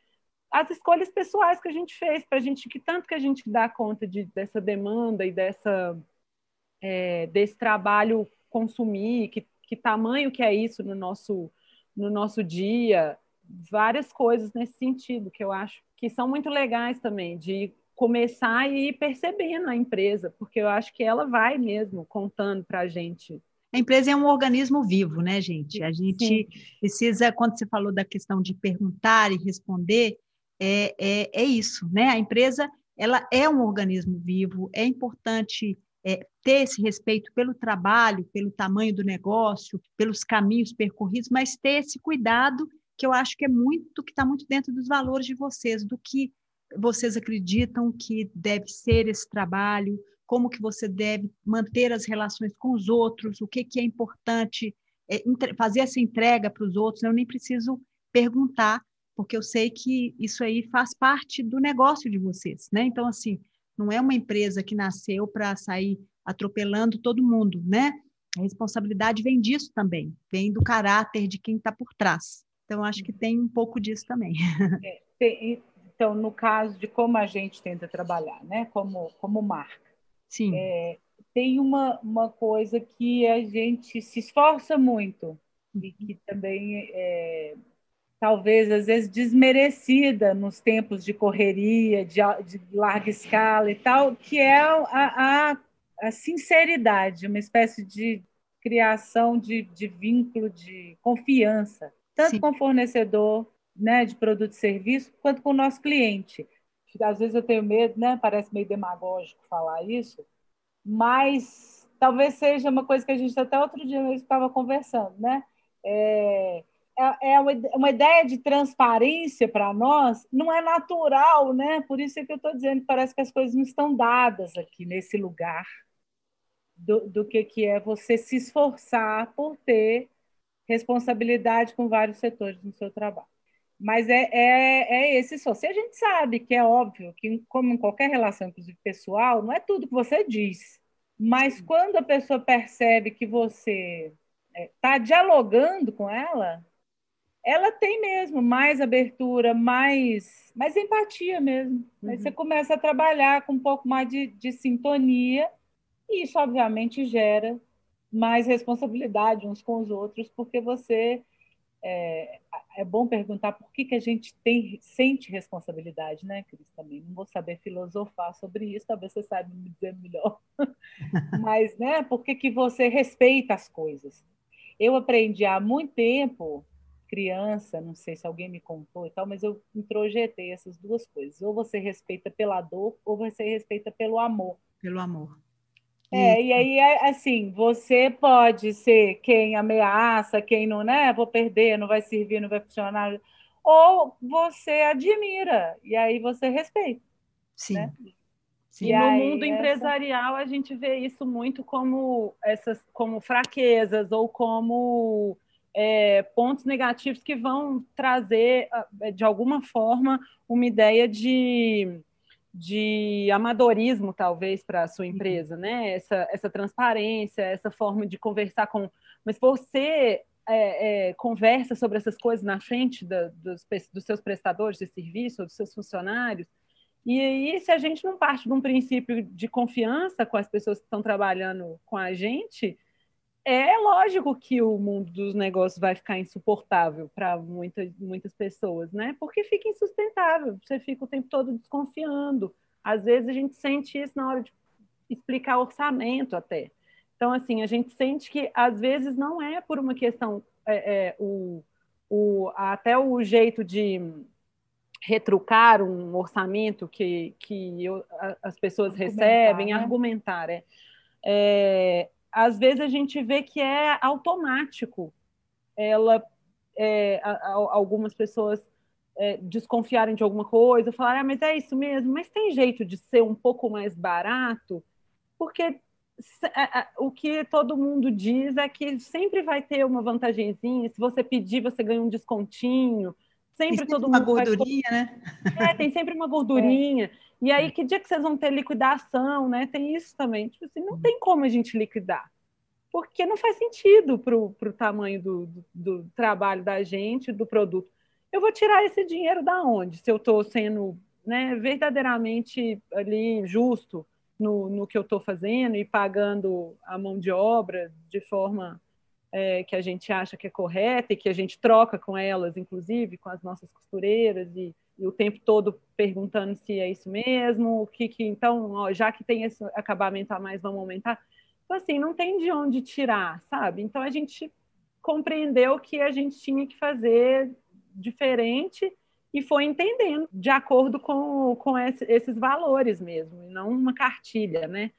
as escolhas pessoais que a gente fez para a gente, que tanto que a gente dá conta de, dessa demanda e dessa, é, desse trabalho consumir, que, que tamanho que é isso no nosso no nosso dia, várias coisas nesse sentido, que eu acho que são muito legais também, de começar e ir percebendo a empresa, porque eu acho que ela vai mesmo contando para a gente. A empresa é um organismo vivo, né, gente? A gente Sim. precisa, quando você falou da questão de perguntar e responder, é, é, é isso, né? A empresa ela é um organismo vivo, é importante é, ter esse respeito pelo trabalho, pelo tamanho do negócio, pelos caminhos percorridos, mas ter esse cuidado que eu acho que é muito, que está muito dentro dos valores de vocês, do que vocês acreditam que deve ser esse trabalho, como que você deve manter as relações com os outros, o que, que é importante é, fazer essa entrega para os outros. Eu nem preciso perguntar, porque eu sei que isso aí faz parte do negócio de vocês, né? Então, assim, não é uma empresa que nasceu para sair atropelando todo mundo, né? A responsabilidade vem disso também, vem do caráter de quem está por trás. Então, acho que tem um pouco disso também. É, tem, então, no caso de como a gente tenta trabalhar, né? Como, como marca. Sim. É, tem uma, uma coisa que a gente se esforça muito e que também é, talvez às vezes desmerecida nos tempos de correria, de, de larga escala e tal, que é a, a, a sinceridade, uma espécie de criação de, de vínculo de confiança, tanto Sim. com o fornecedor né, de produto e serviço, quanto com o nosso cliente. Às vezes eu tenho medo, né, parece meio demagógico falar isso, mas talvez seja uma coisa que a gente até outro dia mesmo estava conversando, né? É, é, é uma ideia de transparência para nós não é natural, né? Por isso é que eu estou dizendo, parece que as coisas não estão dadas aqui nesse lugar do, do que, que é você se esforçar por ter responsabilidade com vários setores no seu trabalho. Mas é, é, é esse só. Se a gente sabe que é óbvio que, como em qualquer relação, inclusive pessoal, não é tudo que você diz. Mas quando a pessoa percebe que você está é, dialogando com ela, ela tem mesmo mais abertura, mais, mais empatia mesmo. Uhum. Aí você começa a trabalhar com um pouco mais de, de sintonia, e isso, obviamente, gera mais responsabilidade uns com os outros, porque você. É, é bom perguntar por que, que a gente tem, sente responsabilidade, né, Cris? Também não vou saber filosofar sobre isso, talvez você saiba me dizer melhor. Mas, né, por que, que você respeita as coisas? Eu aprendi há muito tempo criança, não sei se alguém me contou e tal, mas eu introjetei essas duas coisas. Ou você respeita pela dor, ou você respeita pelo amor. Pelo amor. É, Isso. e aí, é, assim, você pode ser quem ameaça, quem não, né? Vou perder, não vai servir, não vai funcionar. Ou você admira, e aí você respeita. Sim. Né? Sim. E, e no mundo essa... empresarial a gente vê isso muito como essas como fraquezas ou como é, pontos negativos que vão trazer, ah, de alguma forma, uma ideia de, de amadorismo, talvez, para a sua uhum. empresa, né? Essa, essa transparência, essa forma de conversar com. Mas você é, é, conversa sobre essas coisas na frente da, dos, dos seus prestadores de serviço, dos seus funcionários. E aí, se a gente não parte de um princípio de confiança com as pessoas que estão trabalhando com a gente, é lógico que o mundo dos negócios vai ficar insuportável para muitas, muitas pessoas, né? Porque fica insustentável, você fica o tempo todo desconfiando. Às vezes a gente sente isso na hora de explicar orçamento até. Então, assim, a gente sente que às vezes não é por uma questão, é, é, o, o, até o jeito de retrucar um orçamento que, que eu, as pessoas argumentar, recebem, né? argumentar, é, é às vezes a gente vê que é automático. Ela, é, a, a, algumas pessoas é, desconfiarem de alguma coisa, falar, ah, mas é isso mesmo, mas tem jeito de ser um pouco mais barato, porque o que todo mundo diz é que sempre vai ter uma vantagenzinha. Se você pedir, você ganha um descontinho. Sempre, sempre todo uma mundo. Uma gordurinha, vai... né? É, tem sempre uma gordurinha. É. E aí, que dia que vocês vão ter liquidação, né? Tem isso também. Tipo assim, não uhum. tem como a gente liquidar. Porque não faz sentido para o tamanho do, do, do trabalho da gente, do produto. Eu vou tirar esse dinheiro da onde? Se eu estou sendo né, verdadeiramente ali justo no, no que eu estou fazendo e pagando a mão de obra de forma é, que a gente acha que é correta e que a gente troca com elas, inclusive com as nossas costureiras e, e o tempo todo perguntando se é isso mesmo, o que, que então, ó, já que tem esse acabamento a mais, vamos aumentar. Então, assim, não tem de onde tirar, sabe? Então, a gente compreendeu que a gente tinha que fazer diferente e foi entendendo de acordo com, com esses valores mesmo, e não uma cartilha, né?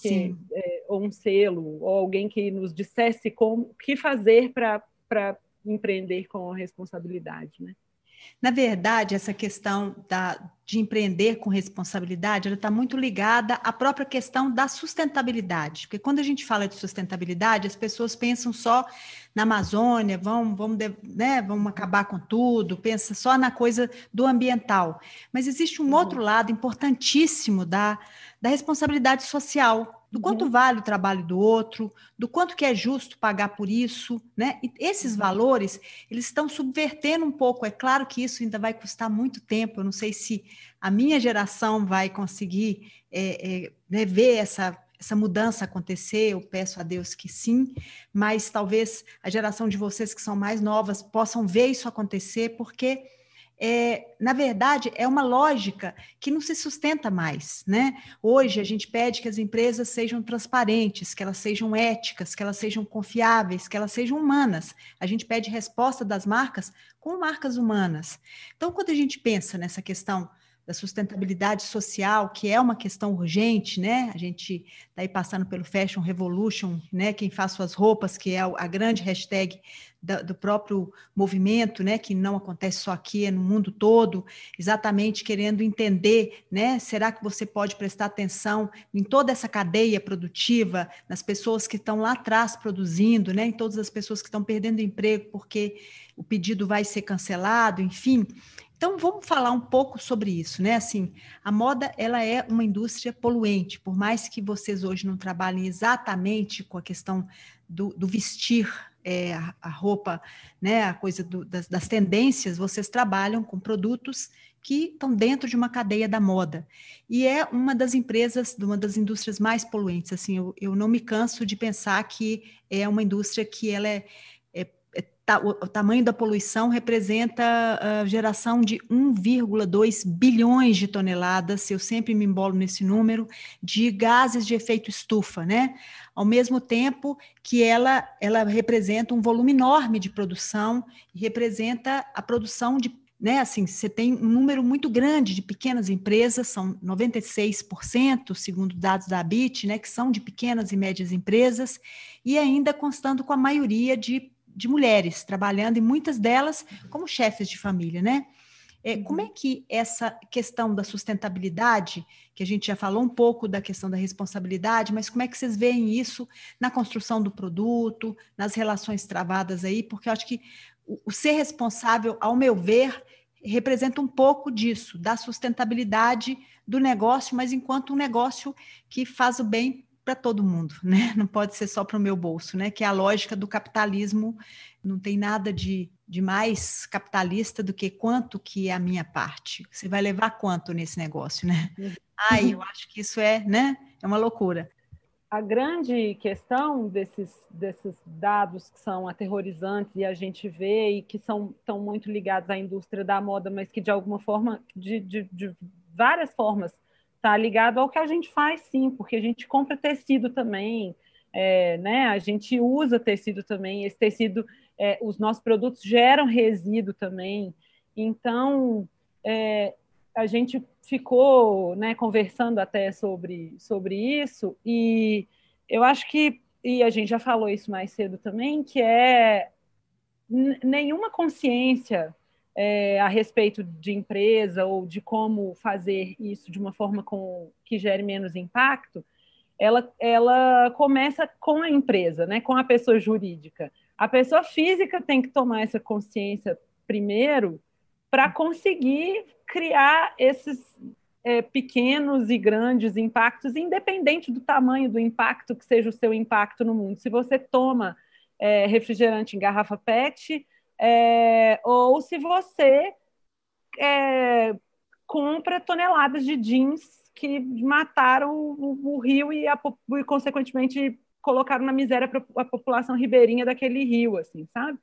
Que, é, ou um selo, ou alguém que nos dissesse como, o que fazer para empreender com responsabilidade, né? Na verdade, essa questão da, de empreender com responsabilidade, ela está muito ligada à própria questão da sustentabilidade. Porque quando a gente fala de sustentabilidade, as pessoas pensam só na Amazônia, vão, vão, né, vão acabar com tudo, pensa só na coisa do ambiental. Mas existe um uhum. outro lado importantíssimo da, da responsabilidade social, do quanto uhum. vale o trabalho do outro, do quanto que é justo pagar por isso, né? E esses uhum. valores, eles estão subvertendo um pouco. É claro que isso ainda vai custar muito tempo. Eu não sei se a minha geração vai conseguir é, é, né, ver essa essa mudança acontecer, eu peço a Deus que sim, mas talvez a geração de vocês que são mais novas possam ver isso acontecer, porque é, na verdade, é uma lógica que não se sustenta mais. Né? Hoje, a gente pede que as empresas sejam transparentes, que elas sejam éticas, que elas sejam confiáveis, que elas sejam humanas. A gente pede resposta das marcas com marcas humanas. Então, quando a gente pensa nessa questão da sustentabilidade social, que é uma questão urgente, né? A gente está aí passando pelo Fashion Revolution, né? Quem faz suas roupas, que é a grande hashtag da, do próprio movimento, né? Que não acontece só aqui, é no mundo todo, exatamente querendo entender, né? Será que você pode prestar atenção em toda essa cadeia produtiva, nas pessoas que estão lá atrás produzindo, né? Em todas as pessoas que estão perdendo emprego porque o pedido vai ser cancelado, enfim. Então vamos falar um pouco sobre isso, né? Assim, a moda ela é uma indústria poluente, por mais que vocês hoje não trabalhem exatamente com a questão do, do vestir é, a, roupa, né? A coisa do, das, das tendências, vocês trabalham com produtos que estão dentro de uma cadeia da moda. E é uma das empresas, uma das indústrias mais poluentes. Assim, eu, eu não me canso de pensar que é uma indústria que ela é o tamanho da poluição representa a geração de 1,2 bilhões de toneladas, eu sempre me embolo nesse número, de gases de efeito estufa, né? Ao mesmo tempo que ela, ela representa um volume enorme de produção representa a produção de né, assim, você tem um número muito grande de pequenas empresas, são 96%, segundo dados da ABIT, né, que são de pequenas e médias empresas, e ainda constando com a maioria de de mulheres trabalhando, e muitas delas como chefes de família, né? É, como é que essa questão da sustentabilidade, que a gente já falou um pouco da questão da responsabilidade, mas como é que vocês veem isso na construção do produto, nas relações travadas aí? Porque eu acho que o, o ser responsável, ao meu ver, representa um pouco disso, da sustentabilidade do negócio, mas enquanto um negócio que faz o bem para todo mundo, né? Não pode ser só para o meu bolso, né? Que é a lógica do capitalismo. Não tem nada de, de mais capitalista do que quanto que é a minha parte. Você vai levar quanto nesse negócio, né? Uhum. Ai, eu acho que isso é, né? É uma loucura. A grande questão desses, desses dados que são aterrorizantes e a gente vê e que são tão muito ligados à indústria da moda, mas que de alguma forma, de, de, de várias formas, está ligado ao que a gente faz, sim, porque a gente compra tecido também, é, né? A gente usa tecido também. Esse tecido, é, os nossos produtos geram resíduo também. Então, é, a gente ficou, né, conversando até sobre sobre isso e eu acho que e a gente já falou isso mais cedo também, que é nenhuma consciência é, a respeito de empresa ou de como fazer isso de uma forma com, que gere menos impacto, ela, ela começa com a empresa, né, com a pessoa jurídica. A pessoa física tem que tomar essa consciência primeiro para conseguir criar esses é, pequenos e grandes impactos, independente do tamanho do impacto que seja o seu impacto no mundo. Se você toma é, refrigerante em garrafa PET, é, ou se você é, compra toneladas de jeans que mataram o, o rio e, a, e, consequentemente, colocaram na miséria a população ribeirinha daquele rio, assim, sabe?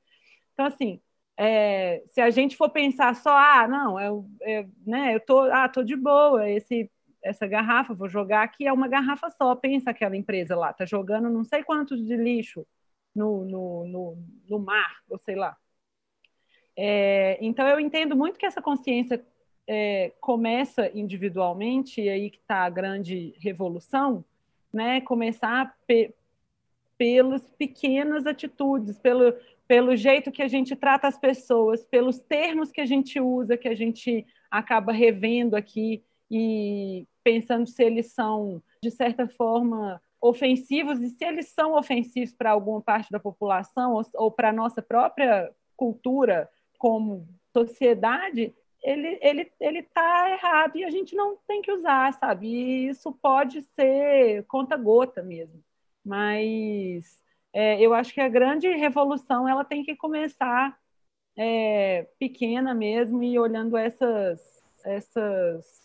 Então, assim, é, se a gente for pensar só, ah, não, é, é, né, eu tô, ah, tô de boa, esse, essa garrafa, vou jogar aqui, é uma garrafa só, pensa aquela empresa lá, tá jogando não sei quantos de lixo no, no, no, no mar, ou sei lá. É, então, eu entendo muito que essa consciência é, começa individualmente, e aí que está a grande revolução, né? começar pelas pequenas atitudes, pelo, pelo jeito que a gente trata as pessoas, pelos termos que a gente usa, que a gente acaba revendo aqui e pensando se eles são, de certa forma, ofensivos e se eles são ofensivos para alguma parte da população ou, ou para a nossa própria cultura como sociedade, ele ele ele está errado e a gente não tem que usar, sabe? E isso pode ser conta gota mesmo, mas é, eu acho que a grande revolução ela tem que começar é, pequena mesmo e olhando essas essas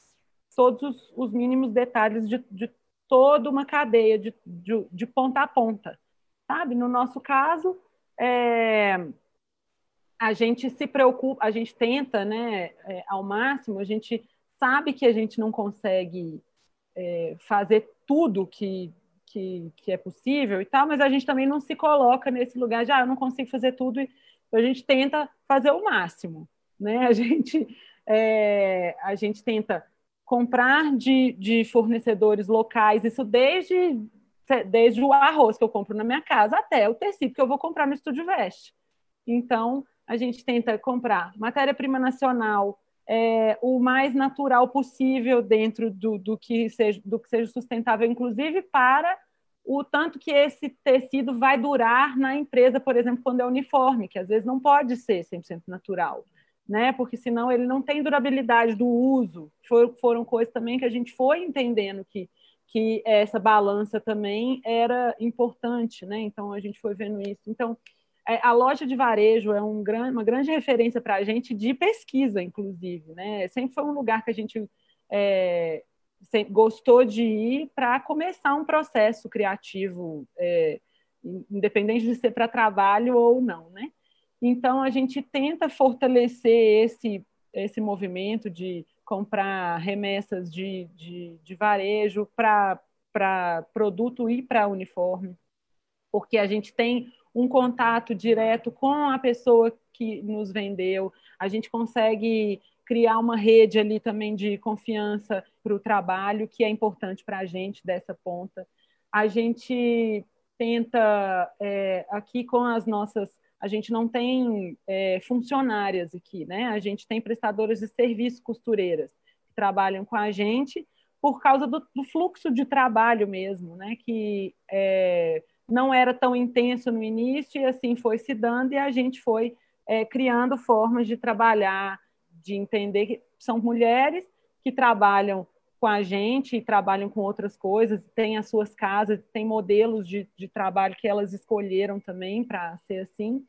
todos os mínimos detalhes de, de toda uma cadeia de, de, de ponta a ponta, sabe? No nosso caso é, a gente se preocupa, a gente tenta, né, é, ao máximo, a gente sabe que a gente não consegue é, fazer tudo que, que, que, é possível e tal, mas a gente também não se coloca nesse lugar de, ah, eu não consigo fazer tudo, e a gente tenta fazer o máximo, né? A gente, é, a gente tenta comprar de, de fornecedores locais, isso desde, desde o arroz que eu compro na minha casa até o tecido que eu vou comprar no Estúdio Veste. Então, a gente tenta comprar matéria-prima nacional, é, o mais natural possível dentro do, do, que seja, do que seja sustentável, inclusive para o tanto que esse tecido vai durar na empresa, por exemplo, quando é uniforme, que às vezes não pode ser 100% natural, né? Porque senão ele não tem durabilidade do uso. For, foram coisas também que a gente foi entendendo que que essa balança também era importante, né? Então a gente foi vendo isso. Então a loja de varejo é um gran, uma grande referência para a gente de pesquisa, inclusive. Né? Sempre foi um lugar que a gente é, gostou de ir para começar um processo criativo, é, independente de ser para trabalho ou não. Né? Então, a gente tenta fortalecer esse, esse movimento de comprar remessas de, de, de varejo para produto e para uniforme, porque a gente tem um contato direto com a pessoa que nos vendeu, a gente consegue criar uma rede ali também de confiança para o trabalho, que é importante para a gente dessa ponta. A gente tenta, é, aqui com as nossas. A gente não tem é, funcionárias aqui, né? A gente tem prestadoras de serviço costureiras que trabalham com a gente por causa do, do fluxo de trabalho mesmo, né? Que é, não era tão intenso no início e assim foi se dando e a gente foi é, criando formas de trabalhar, de entender que são mulheres que trabalham com a gente e trabalham com outras coisas, têm as suas casas, têm modelos de, de trabalho que elas escolheram também para ser assim.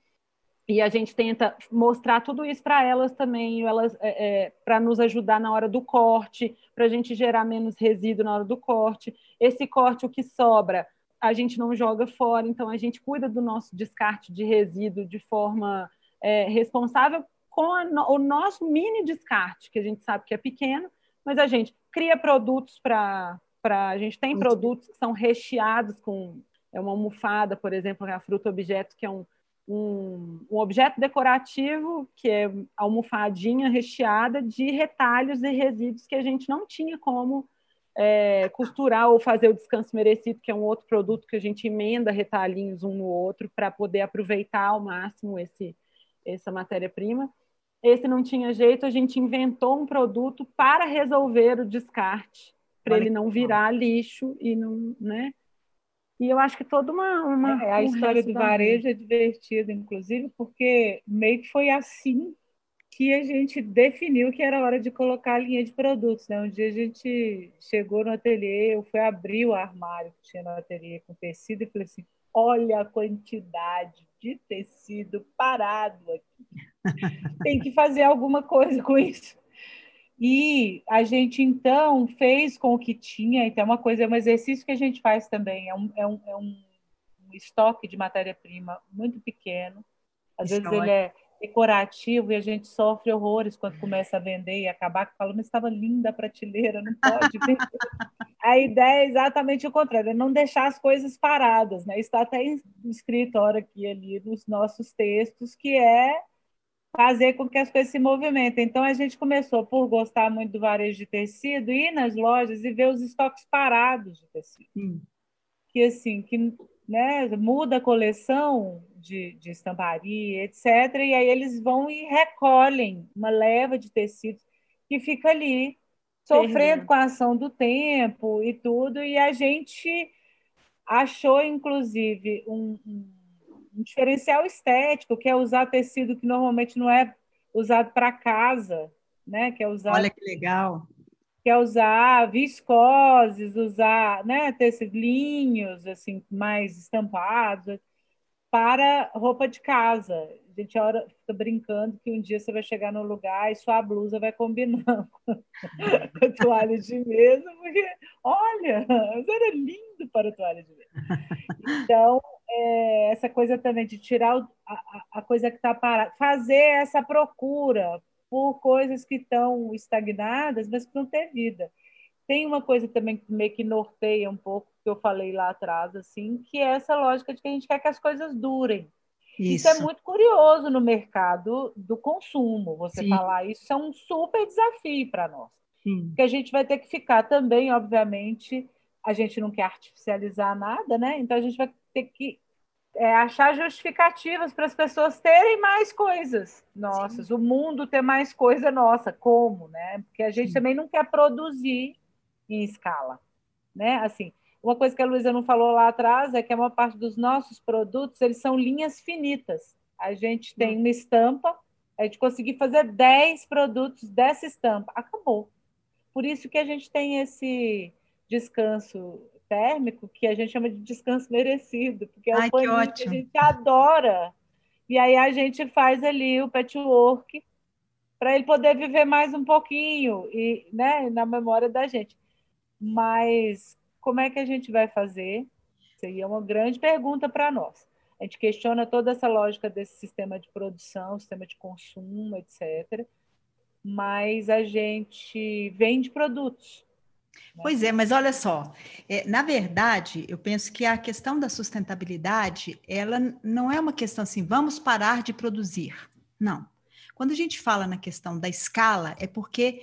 E a gente tenta mostrar tudo isso para elas também, elas é, é, para nos ajudar na hora do corte, para a gente gerar menos resíduo na hora do corte. Esse corte, o que sobra, a gente não joga fora, então a gente cuida do nosso descarte de resíduo de forma é, responsável com o nosso mini descarte, que a gente sabe que é pequeno, mas a gente cria produtos para. A gente tem produtos que são recheados com é uma almofada, por exemplo, a fruta objeto, que é um, um, um, objeto decorativo, que é almofadinha recheada de retalhos e resíduos que a gente não tinha como é, costurar ou fazer o descanso merecido, que é um outro produto que a gente emenda retalhinhos um no outro para poder aproveitar ao máximo esse, essa matéria-prima. Esse não tinha jeito, a gente inventou um produto para resolver o descarte para ele não virar lixo e não, né? E eu acho que toda uma. uma é, a história do varejo é divertida, inclusive, porque meio que foi assim que a gente definiu que era hora de colocar a linha de produtos. Né? Um dia a gente chegou no ateliê, eu fui abrir o armário que tinha no ateliê com tecido e falei assim: olha a quantidade de tecido parado aqui. Tem que fazer alguma coisa com isso. E a gente, então, fez com o que tinha. Então, é uma coisa, é um exercício que a gente faz também. É um, é um, é um estoque de matéria-prima muito pequeno. Às vezes ele é decorativo e a gente sofre horrores quando começa a vender e acabar que fala, mas estava linda a prateleira, não pode vender. a ideia é exatamente o contrário, é não deixar as coisas paradas, né? Está até escrito hora aqui ali nos nossos textos que é fazer com que as coisas se movimentem. Então a gente começou por gostar muito do varejo de tecido, ir nas lojas e ver os estoques parados de tecido. Que assim, que né, muda a coleção de, de estamparia, etc. E aí eles vão e recolhem uma leva de tecidos que fica ali sofrendo com a ação do tempo e tudo. E a gente achou, inclusive, um, um diferencial estético, que é usar tecido que normalmente não é usado para casa, né? Que é usar. Olha que legal. Que é usar viscoses, usar, né, tecidos assim mais estampados para roupa de casa. A gente hora fica brincando que um dia você vai chegar no lugar e sua blusa vai combinando com a toalha de mesa, porque olha, era lindo para a toalha de mesa. Então, é, essa coisa também de tirar o, a, a, coisa que está parada, fazer essa procura por coisas que estão estagnadas, mas que não têm vida. Tem uma coisa também que meio que norteia um pouco, que eu falei lá atrás, assim, que é essa lógica de que a gente quer que as coisas durem. Isso, isso é muito curioso no mercado do consumo. Você Sim. falar isso é um super desafio para nós. Sim. Porque a gente vai ter que ficar também, obviamente, a gente não quer artificializar nada, né? Então a gente vai ter que é, achar justificativas para as pessoas terem mais coisas nossas, Sim. o mundo ter mais coisa nossa. Como, né? Porque a gente Sim. também não quer produzir em escala, né? Assim, uma coisa que a Luísa não falou lá atrás é que a maior parte dos nossos produtos eles são linhas finitas. A gente tem uma estampa, a gente conseguir fazer 10 produtos dessa estampa, acabou. Por isso que a gente tem esse descanso térmico que a gente chama de descanso merecido, porque é o paninho que, que a gente adora. E aí a gente faz ali o patchwork para ele poder viver mais um pouquinho e, né, na memória da gente. Mas como é que a gente vai fazer? Seria uma grande pergunta para nós. A gente questiona toda essa lógica desse sistema de produção, sistema de consumo, etc. Mas a gente vende produtos. Pois é, mas olha só, é, na verdade, eu penso que a questão da sustentabilidade, ela não é uma questão assim, vamos parar de produzir. Não. Quando a gente fala na questão da escala, é porque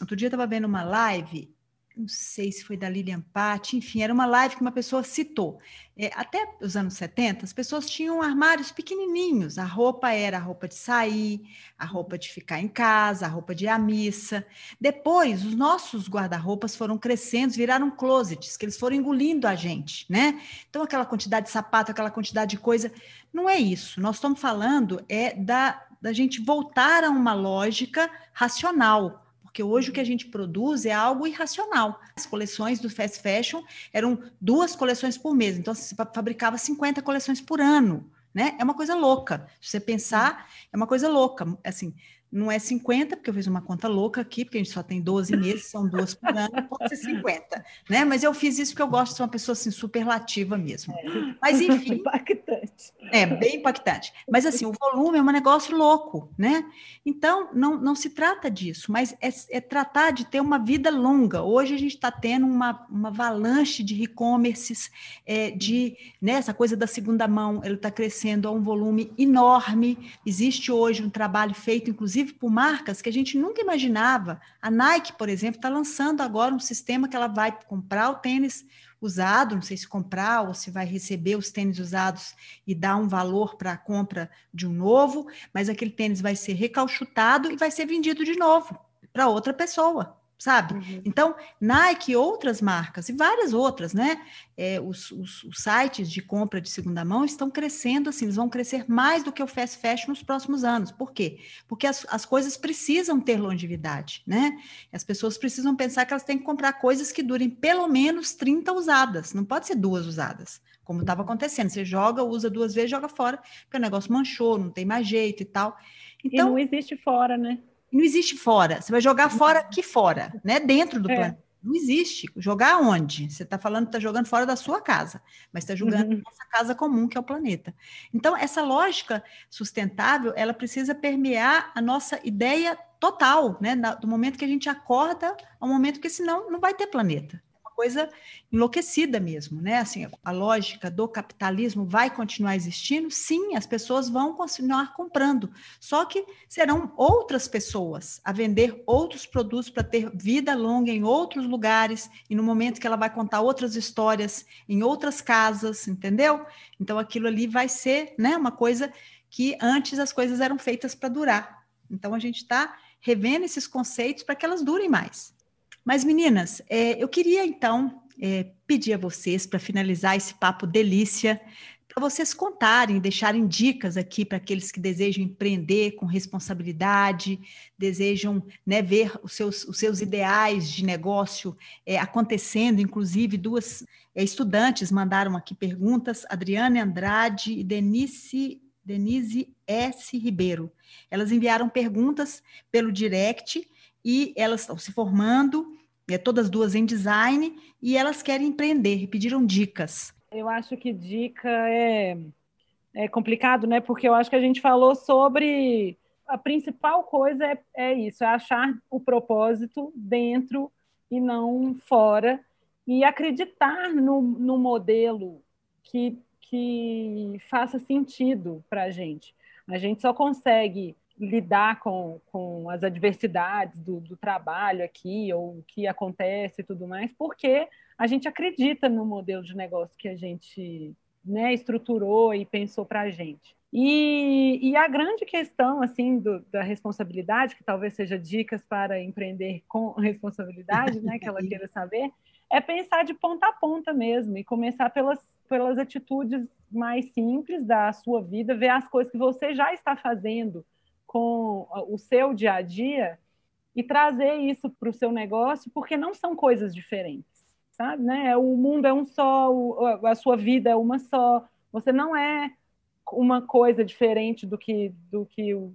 outro dia eu estava vendo uma live não sei se foi da Lilian Patti, enfim, era uma live que uma pessoa citou. É, até os anos 70, as pessoas tinham armários pequenininhos, a roupa era a roupa de sair, a roupa de ficar em casa, a roupa de ir à missa. Depois, os nossos guarda-roupas foram crescendo, viraram closets, que eles foram engolindo a gente, né? Então, aquela quantidade de sapato, aquela quantidade de coisa, não é isso. Nós estamos falando é da, da gente voltar a uma lógica racional, porque hoje o que a gente produz é algo irracional. As coleções do fast fashion eram duas coleções por mês, então você fabricava 50 coleções por ano, né? É uma coisa louca. Se você pensar, é uma coisa louca. Assim, não é 50, porque eu fiz uma conta louca aqui, porque a gente só tem 12 meses, são duas por ano, pode ser 50, né? Mas eu fiz isso porque eu gosto de ser uma pessoa assim, superlativa mesmo. É. Mas enfim. impactante. É, bem impactante. Mas assim, o volume é um negócio louco, né? Então, não, não se trata disso, mas é, é tratar de ter uma vida longa. Hoje a gente está tendo uma, uma avalanche de e-commerces, é, de né, essa coisa da segunda mão, ele está crescendo a um volume enorme. Existe hoje um trabalho feito, inclusive, inclusive por marcas que a gente nunca imaginava. A Nike, por exemplo, está lançando agora um sistema que ela vai comprar o tênis usado, não sei se comprar ou se vai receber os tênis usados e dar um valor para a compra de um novo, mas aquele tênis vai ser recalchutado e vai ser vendido de novo para outra pessoa. Sabe? Uhum. Então, Nike e outras marcas, e várias outras, né? É, os, os, os, sites de compra de segunda mão estão crescendo assim, eles vão crescer mais do que o fast fashion nos próximos anos. Por quê? Porque as, as coisas precisam ter longevidade, né? As pessoas precisam pensar que elas têm que comprar coisas que durem pelo menos 30 usadas, não pode ser duas usadas, como estava acontecendo. Você joga, usa duas vezes, joga fora, porque o negócio manchou, não tem mais jeito e tal. Então, e não existe fora, né? Não existe fora. Você vai jogar fora que fora, né? Dentro do é. planeta. Não existe. Jogar onde? Você está falando que está jogando fora da sua casa, mas está jogando uhum. nossa casa comum, que é o planeta. Então, essa lógica sustentável, ela precisa permear a nossa ideia total, né? Do momento que a gente acorda ao momento que senão não vai ter planeta coisa enlouquecida mesmo, né? Assim, a lógica do capitalismo vai continuar existindo? Sim, as pessoas vão continuar comprando, só que serão outras pessoas a vender outros produtos para ter vida longa em outros lugares e no momento que ela vai contar outras histórias em outras casas, entendeu? Então aquilo ali vai ser, né, uma coisa que antes as coisas eram feitas para durar. Então a gente está revendo esses conceitos para que elas durem mais. Mas, meninas, é, eu queria então é, pedir a vocês, para finalizar esse papo delícia, para vocês contarem, deixarem dicas aqui para aqueles que desejam empreender com responsabilidade, desejam né, ver os seus, os seus ideais de negócio é, acontecendo. Inclusive, duas é, estudantes mandaram aqui perguntas, Adriane Andrade e Denise, Denise S. Ribeiro. Elas enviaram perguntas pelo direct e elas estão se formando é, todas duas em design, e elas querem empreender, pediram dicas. Eu acho que dica é, é complicado, né? Porque eu acho que a gente falou sobre a principal coisa é, é isso, é achar o propósito dentro e não fora, e acreditar no, no modelo que, que faça sentido para a gente. A gente só consegue lidar com, com as adversidades do, do trabalho aqui, ou o que acontece e tudo mais, porque a gente acredita no modelo de negócio que a gente né, estruturou e pensou para a gente. E, e, a grande questão assim do, da responsabilidade, que talvez seja dicas para empreender com responsabilidade, né, que ela queira saber, é pensar de ponta a ponta mesmo e começar pelas, pelas atitudes mais simples da sua vida, ver as coisas que você já está fazendo com o seu dia a dia e trazer isso para o seu negócio, porque não são coisas diferentes, sabe? Né? O mundo é um só, a sua vida é uma só. Você não é uma coisa diferente do que do que o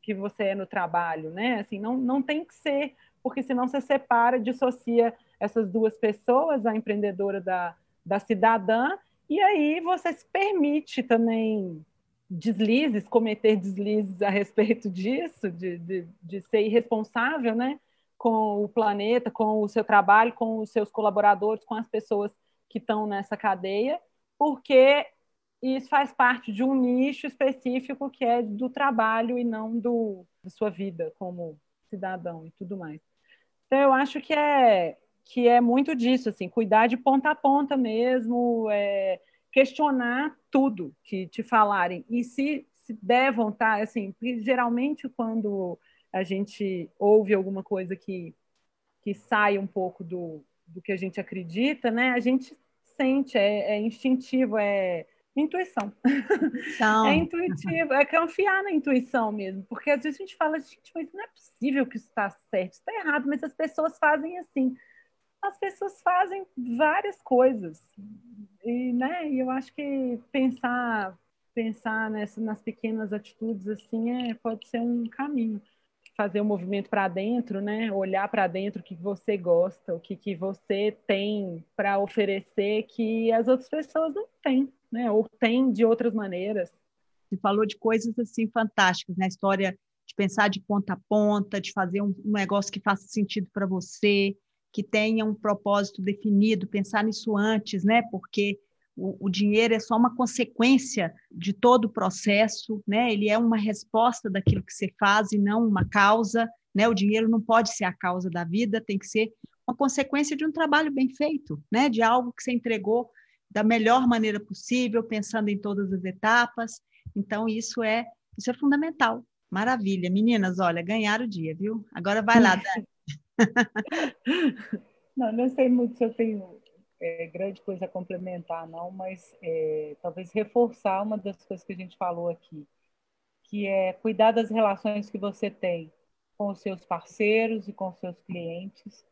que você é no trabalho, né? Assim, não, não tem que ser, porque senão você separa, dissocia essas duas pessoas, a empreendedora da, da cidadã, e aí você se permite também deslizes, cometer deslizes a respeito disso, de, de, de ser irresponsável, né? Com o planeta, com o seu trabalho, com os seus colaboradores, com as pessoas que estão nessa cadeia, porque isso faz parte de um nicho específico que é do trabalho e não do, da sua vida como cidadão e tudo mais. Então, eu acho que é, que é muito disso, assim, cuidar de ponta a ponta mesmo, é, questionar tudo que te falarem. E se, se der vontade, assim, geralmente quando a gente ouve alguma coisa que, que sai um pouco do, do que a gente acredita, né? A gente sente, é, é instintivo, é intuição. Então. é intuitivo, é confiar na intuição mesmo, porque às vezes a gente fala, gente, mas não é possível que isso está certo, está errado, mas as pessoas fazem assim. As pessoas fazem várias coisas. E, né, eu acho que pensar pensar nessa, nas pequenas atitudes assim é, pode ser um caminho. Fazer o um movimento para dentro, né? Olhar para dentro o que você gosta, o que, que você tem para oferecer que as outras pessoas não têm, né? Ou têm de outras maneiras. Você falou de coisas assim fantásticas, né? História de pensar de ponta a ponta, de fazer um, um negócio que faça sentido para você, que tenha um propósito definido, pensar nisso antes, né? Porque o, o, dinheiro é só uma consequência de todo o processo, né? Ele é uma resposta daquilo que você faz e não uma causa, né? O dinheiro não pode ser a causa da vida, tem que ser uma consequência de um trabalho bem feito, né? De algo que você entregou da melhor maneira possível, pensando em todas as etapas. Então isso é isso é fundamental. Maravilha, meninas, olha, ganharam o dia, viu? Agora vai lá, Dani. não, não sei muito se eu tenho é, grande coisa a complementar, não, mas é, talvez reforçar uma das coisas que a gente falou aqui, que é cuidar das relações que você tem com os seus parceiros e com os seus clientes,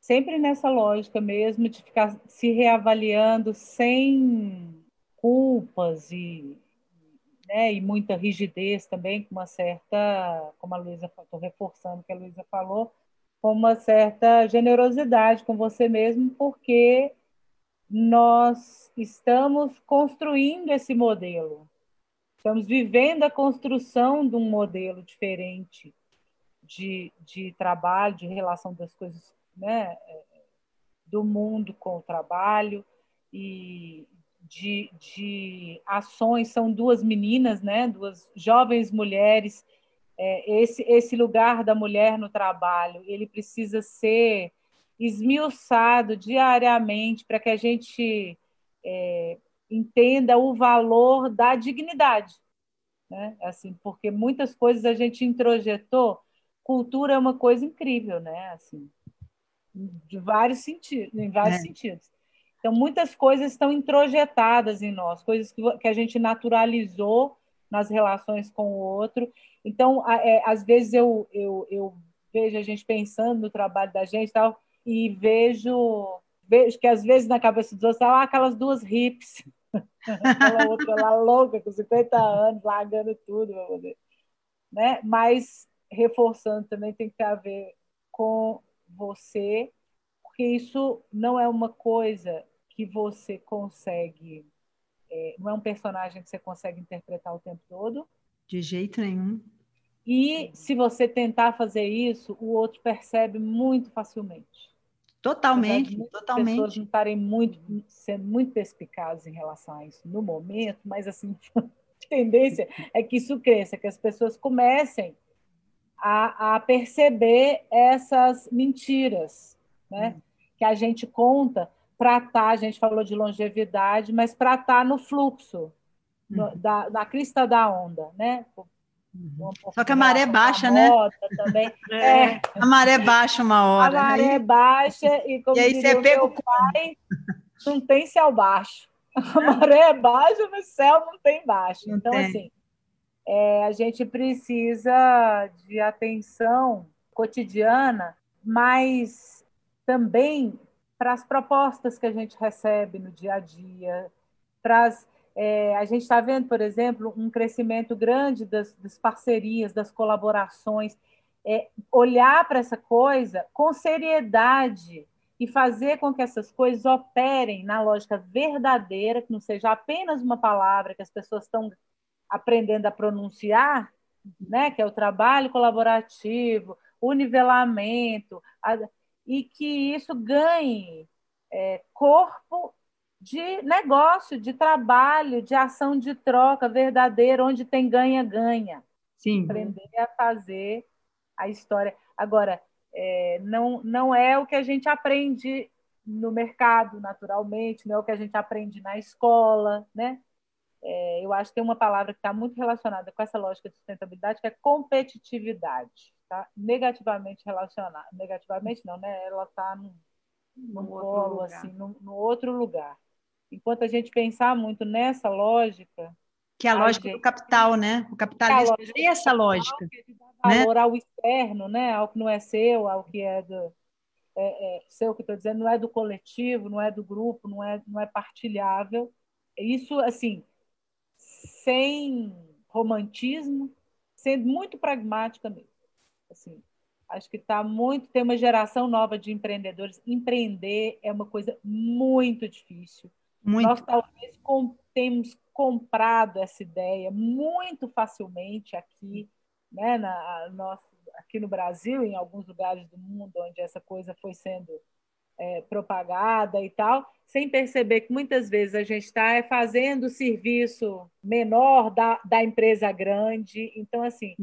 sempre nessa lógica mesmo de ficar se reavaliando sem culpas e, né, e muita rigidez também, com uma certa, como a Luísa, estou reforçando o que a Luísa falou, com uma certa generosidade com você mesmo, porque nós estamos construindo esse modelo, estamos vivendo a construção de um modelo diferente de, de trabalho, de relação das coisas, né, do mundo com o trabalho e de, de ações. São duas meninas, né, duas jovens mulheres é, esse, esse lugar da mulher no trabalho, ele precisa ser esmiuçado diariamente para que a gente é, entenda o valor da dignidade. Né? Assim, porque muitas coisas a gente introjetou. Cultura é uma coisa incrível, né? Assim, de vários sentidos, em vários é. sentidos. Então, muitas coisas estão introjetadas em nós, coisas que, que a gente naturalizou nas relações com o outro. Então, é, às vezes eu, eu, eu vejo a gente pensando no trabalho da gente e tal, e vejo, vejo que às vezes na cabeça dos outros ah, aquelas duas hips, aquela outra lá louca, com 50 anos, largando tudo, poder. Né? mas reforçando também tem que ter a ver com você, porque isso não é uma coisa que você consegue é, não é um personagem que você consegue interpretar o tempo todo. De jeito nenhum. E se você tentar fazer isso, o outro percebe muito facilmente. Totalmente, totalmente. As pessoas não estarem muito, sendo muito perspicazes em relação a isso no momento, mas assim, a tendência é que isso cresça, que as pessoas comecem a, a perceber essas mentiras, né? Hum. Que a gente conta para estar, tá, a gente falou de longevidade, mas para estar tá no fluxo, no, uhum. da, na crista da onda, né? Um Só que a maré baixa, né? Também. É. é. A maré baixa uma hora. A maré né? baixa e como e aí você pega o pai, não tem céu baixo. A maré é baixa, mas o céu não tem baixo. Não então, tem. assim, é, a gente precisa de atenção cotidiana, mas também para as propostas que a gente recebe no dia a dia, para as, é, a gente está vendo, por exemplo, um crescimento grande das, das parcerias, das colaborações, é, olhar para essa coisa com seriedade e fazer com que essas coisas operem na lógica verdadeira, que não seja apenas uma palavra que as pessoas estão aprendendo a pronunciar, né, que é o trabalho colaborativo, o nivelamento, a, e que isso ganhe é, corpo de negócio, de trabalho, de ação de troca verdadeira, onde tem ganha-ganha. Sim. Aprender a fazer a história. Agora, é, não, não é o que a gente aprende no mercado, naturalmente, não é o que a gente aprende na escola, né? É, eu acho que tem uma palavra que está muito relacionada com essa lógica de sustentabilidade, que é competitividade está negativamente relacionada. Negativamente não, né? Ela está no, no, polo, assim, no, outro lugar. Enquanto a gente pensar muito nessa lógica. Que é a, a lógica gente, do capital, né? O capitalismo é essa lógica. Que né? valor ao externo, né? Ao que não é seu, ao que é do. É, é, seu que estou dizendo, não é do coletivo, não é do grupo, não é, não é partilhável. Isso, assim, sem romantismo, sendo muito pragmática mesmo. Assim, acho que está muito. Tem uma geração nova de empreendedores. Empreender é uma coisa muito difícil. Muito. Nós talvez com, temos comprado essa ideia muito facilmente aqui, né, na, nossa, aqui no Brasil, em alguns lugares do mundo onde essa coisa foi sendo é, propagada e tal, sem perceber que muitas vezes a gente está é, fazendo o serviço menor da, da empresa grande. Então, assim,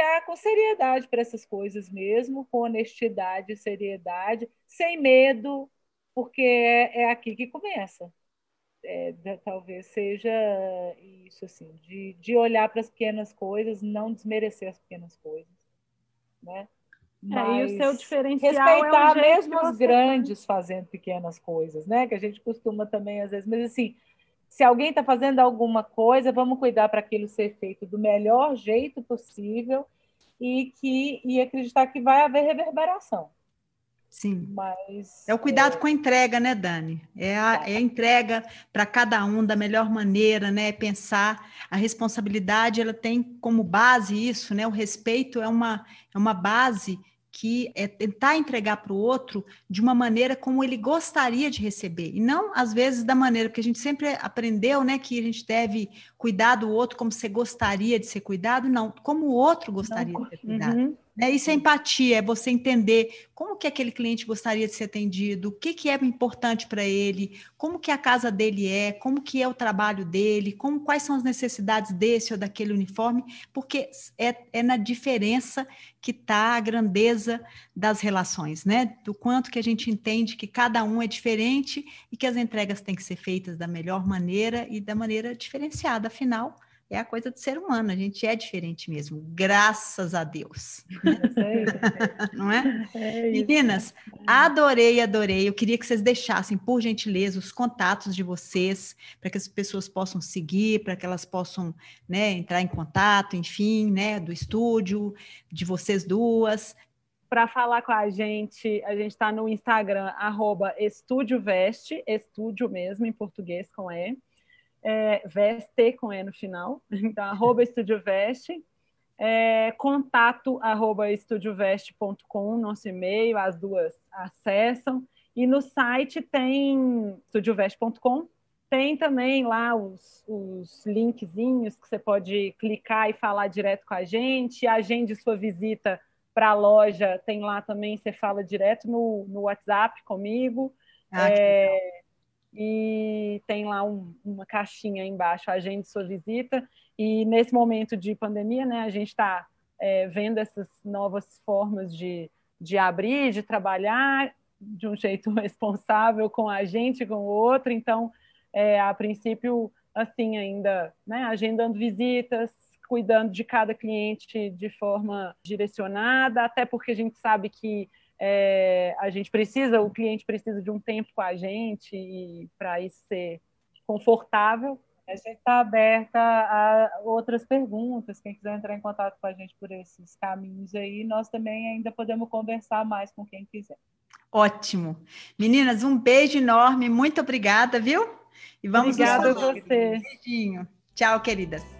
olhar com seriedade para essas coisas mesmo, com honestidade e seriedade, sem medo, porque é, é aqui que começa. É, talvez seja isso, assim, de, de olhar para as pequenas coisas, não desmerecer as pequenas coisas, né? Mas é, e o seu diferencial respeitar é mesmo os grandes fazendo pequenas coisas, né? Que a gente costuma também às vezes, mas assim, se alguém está fazendo alguma coisa, vamos cuidar para aquilo ser feito do melhor jeito possível e que e acreditar que vai haver reverberação. Sim. Mas é o cuidado é... com a entrega, né, Dani? É a, é a entrega para cada um da melhor maneira, né? Pensar a responsabilidade, ela tem como base isso, né? O respeito é uma é uma base que é tentar entregar para o outro de uma maneira como ele gostaria de receber, e não às vezes da maneira, porque a gente sempre aprendeu, né, que a gente deve cuidar do outro como você gostaria de ser cuidado, não, como o outro gostaria não, de ser cuidado. Uhum. É, isso é empatia, é você entender como que aquele cliente gostaria de ser atendido, o que, que é importante para ele, como que a casa dele é, como que é o trabalho dele, como quais são as necessidades desse ou daquele uniforme, porque é, é na diferença que está a grandeza das relações, né? Do quanto que a gente entende que cada um é diferente e que as entregas têm que ser feitas da melhor maneira e da maneira diferenciada, afinal é a coisa do ser humano, a gente é diferente mesmo, graças a Deus. É Não é? é Meninas, adorei, adorei. Eu queria que vocês deixassem, por gentileza, os contatos de vocês, para que as pessoas possam seguir, para que elas possam né, entrar em contato, enfim, né, do estúdio, de vocês duas. Para falar com a gente, a gente está no Instagram, arroba Estúdio Veste, estúdio mesmo, em português com E é, Veste com E no final, então, arroba Estúdio Veste, é, contato arroba estudioveste.com, nosso e-mail, as duas acessam, e no site tem estudioveste.com, tem também lá os, os linkzinhos que você pode clicar e falar direto com a gente, agende sua visita para a loja, tem lá também, você fala direto no, no WhatsApp comigo. Ah, é, e tem lá um, uma caixinha embaixo, agende sua visita. E nesse momento de pandemia, né, a gente está é, vendo essas novas formas de, de abrir, de trabalhar de um jeito responsável com a gente, com o outro. Então, é, a princípio, assim, ainda né, agendando visitas, cuidando de cada cliente de forma direcionada, até porque a gente sabe que é, a gente precisa, o cliente precisa de um tempo com a gente e para isso ser confortável. A gente está aberta a outras perguntas. Quem quiser entrar em contato com a gente por esses caminhos aí, nós também ainda podemos conversar mais com quem quiser. Ótimo. Meninas, um beijo enorme. Muito obrigada, viu? E vamos Obrigada a você. Um beijinho. Tchau, queridas.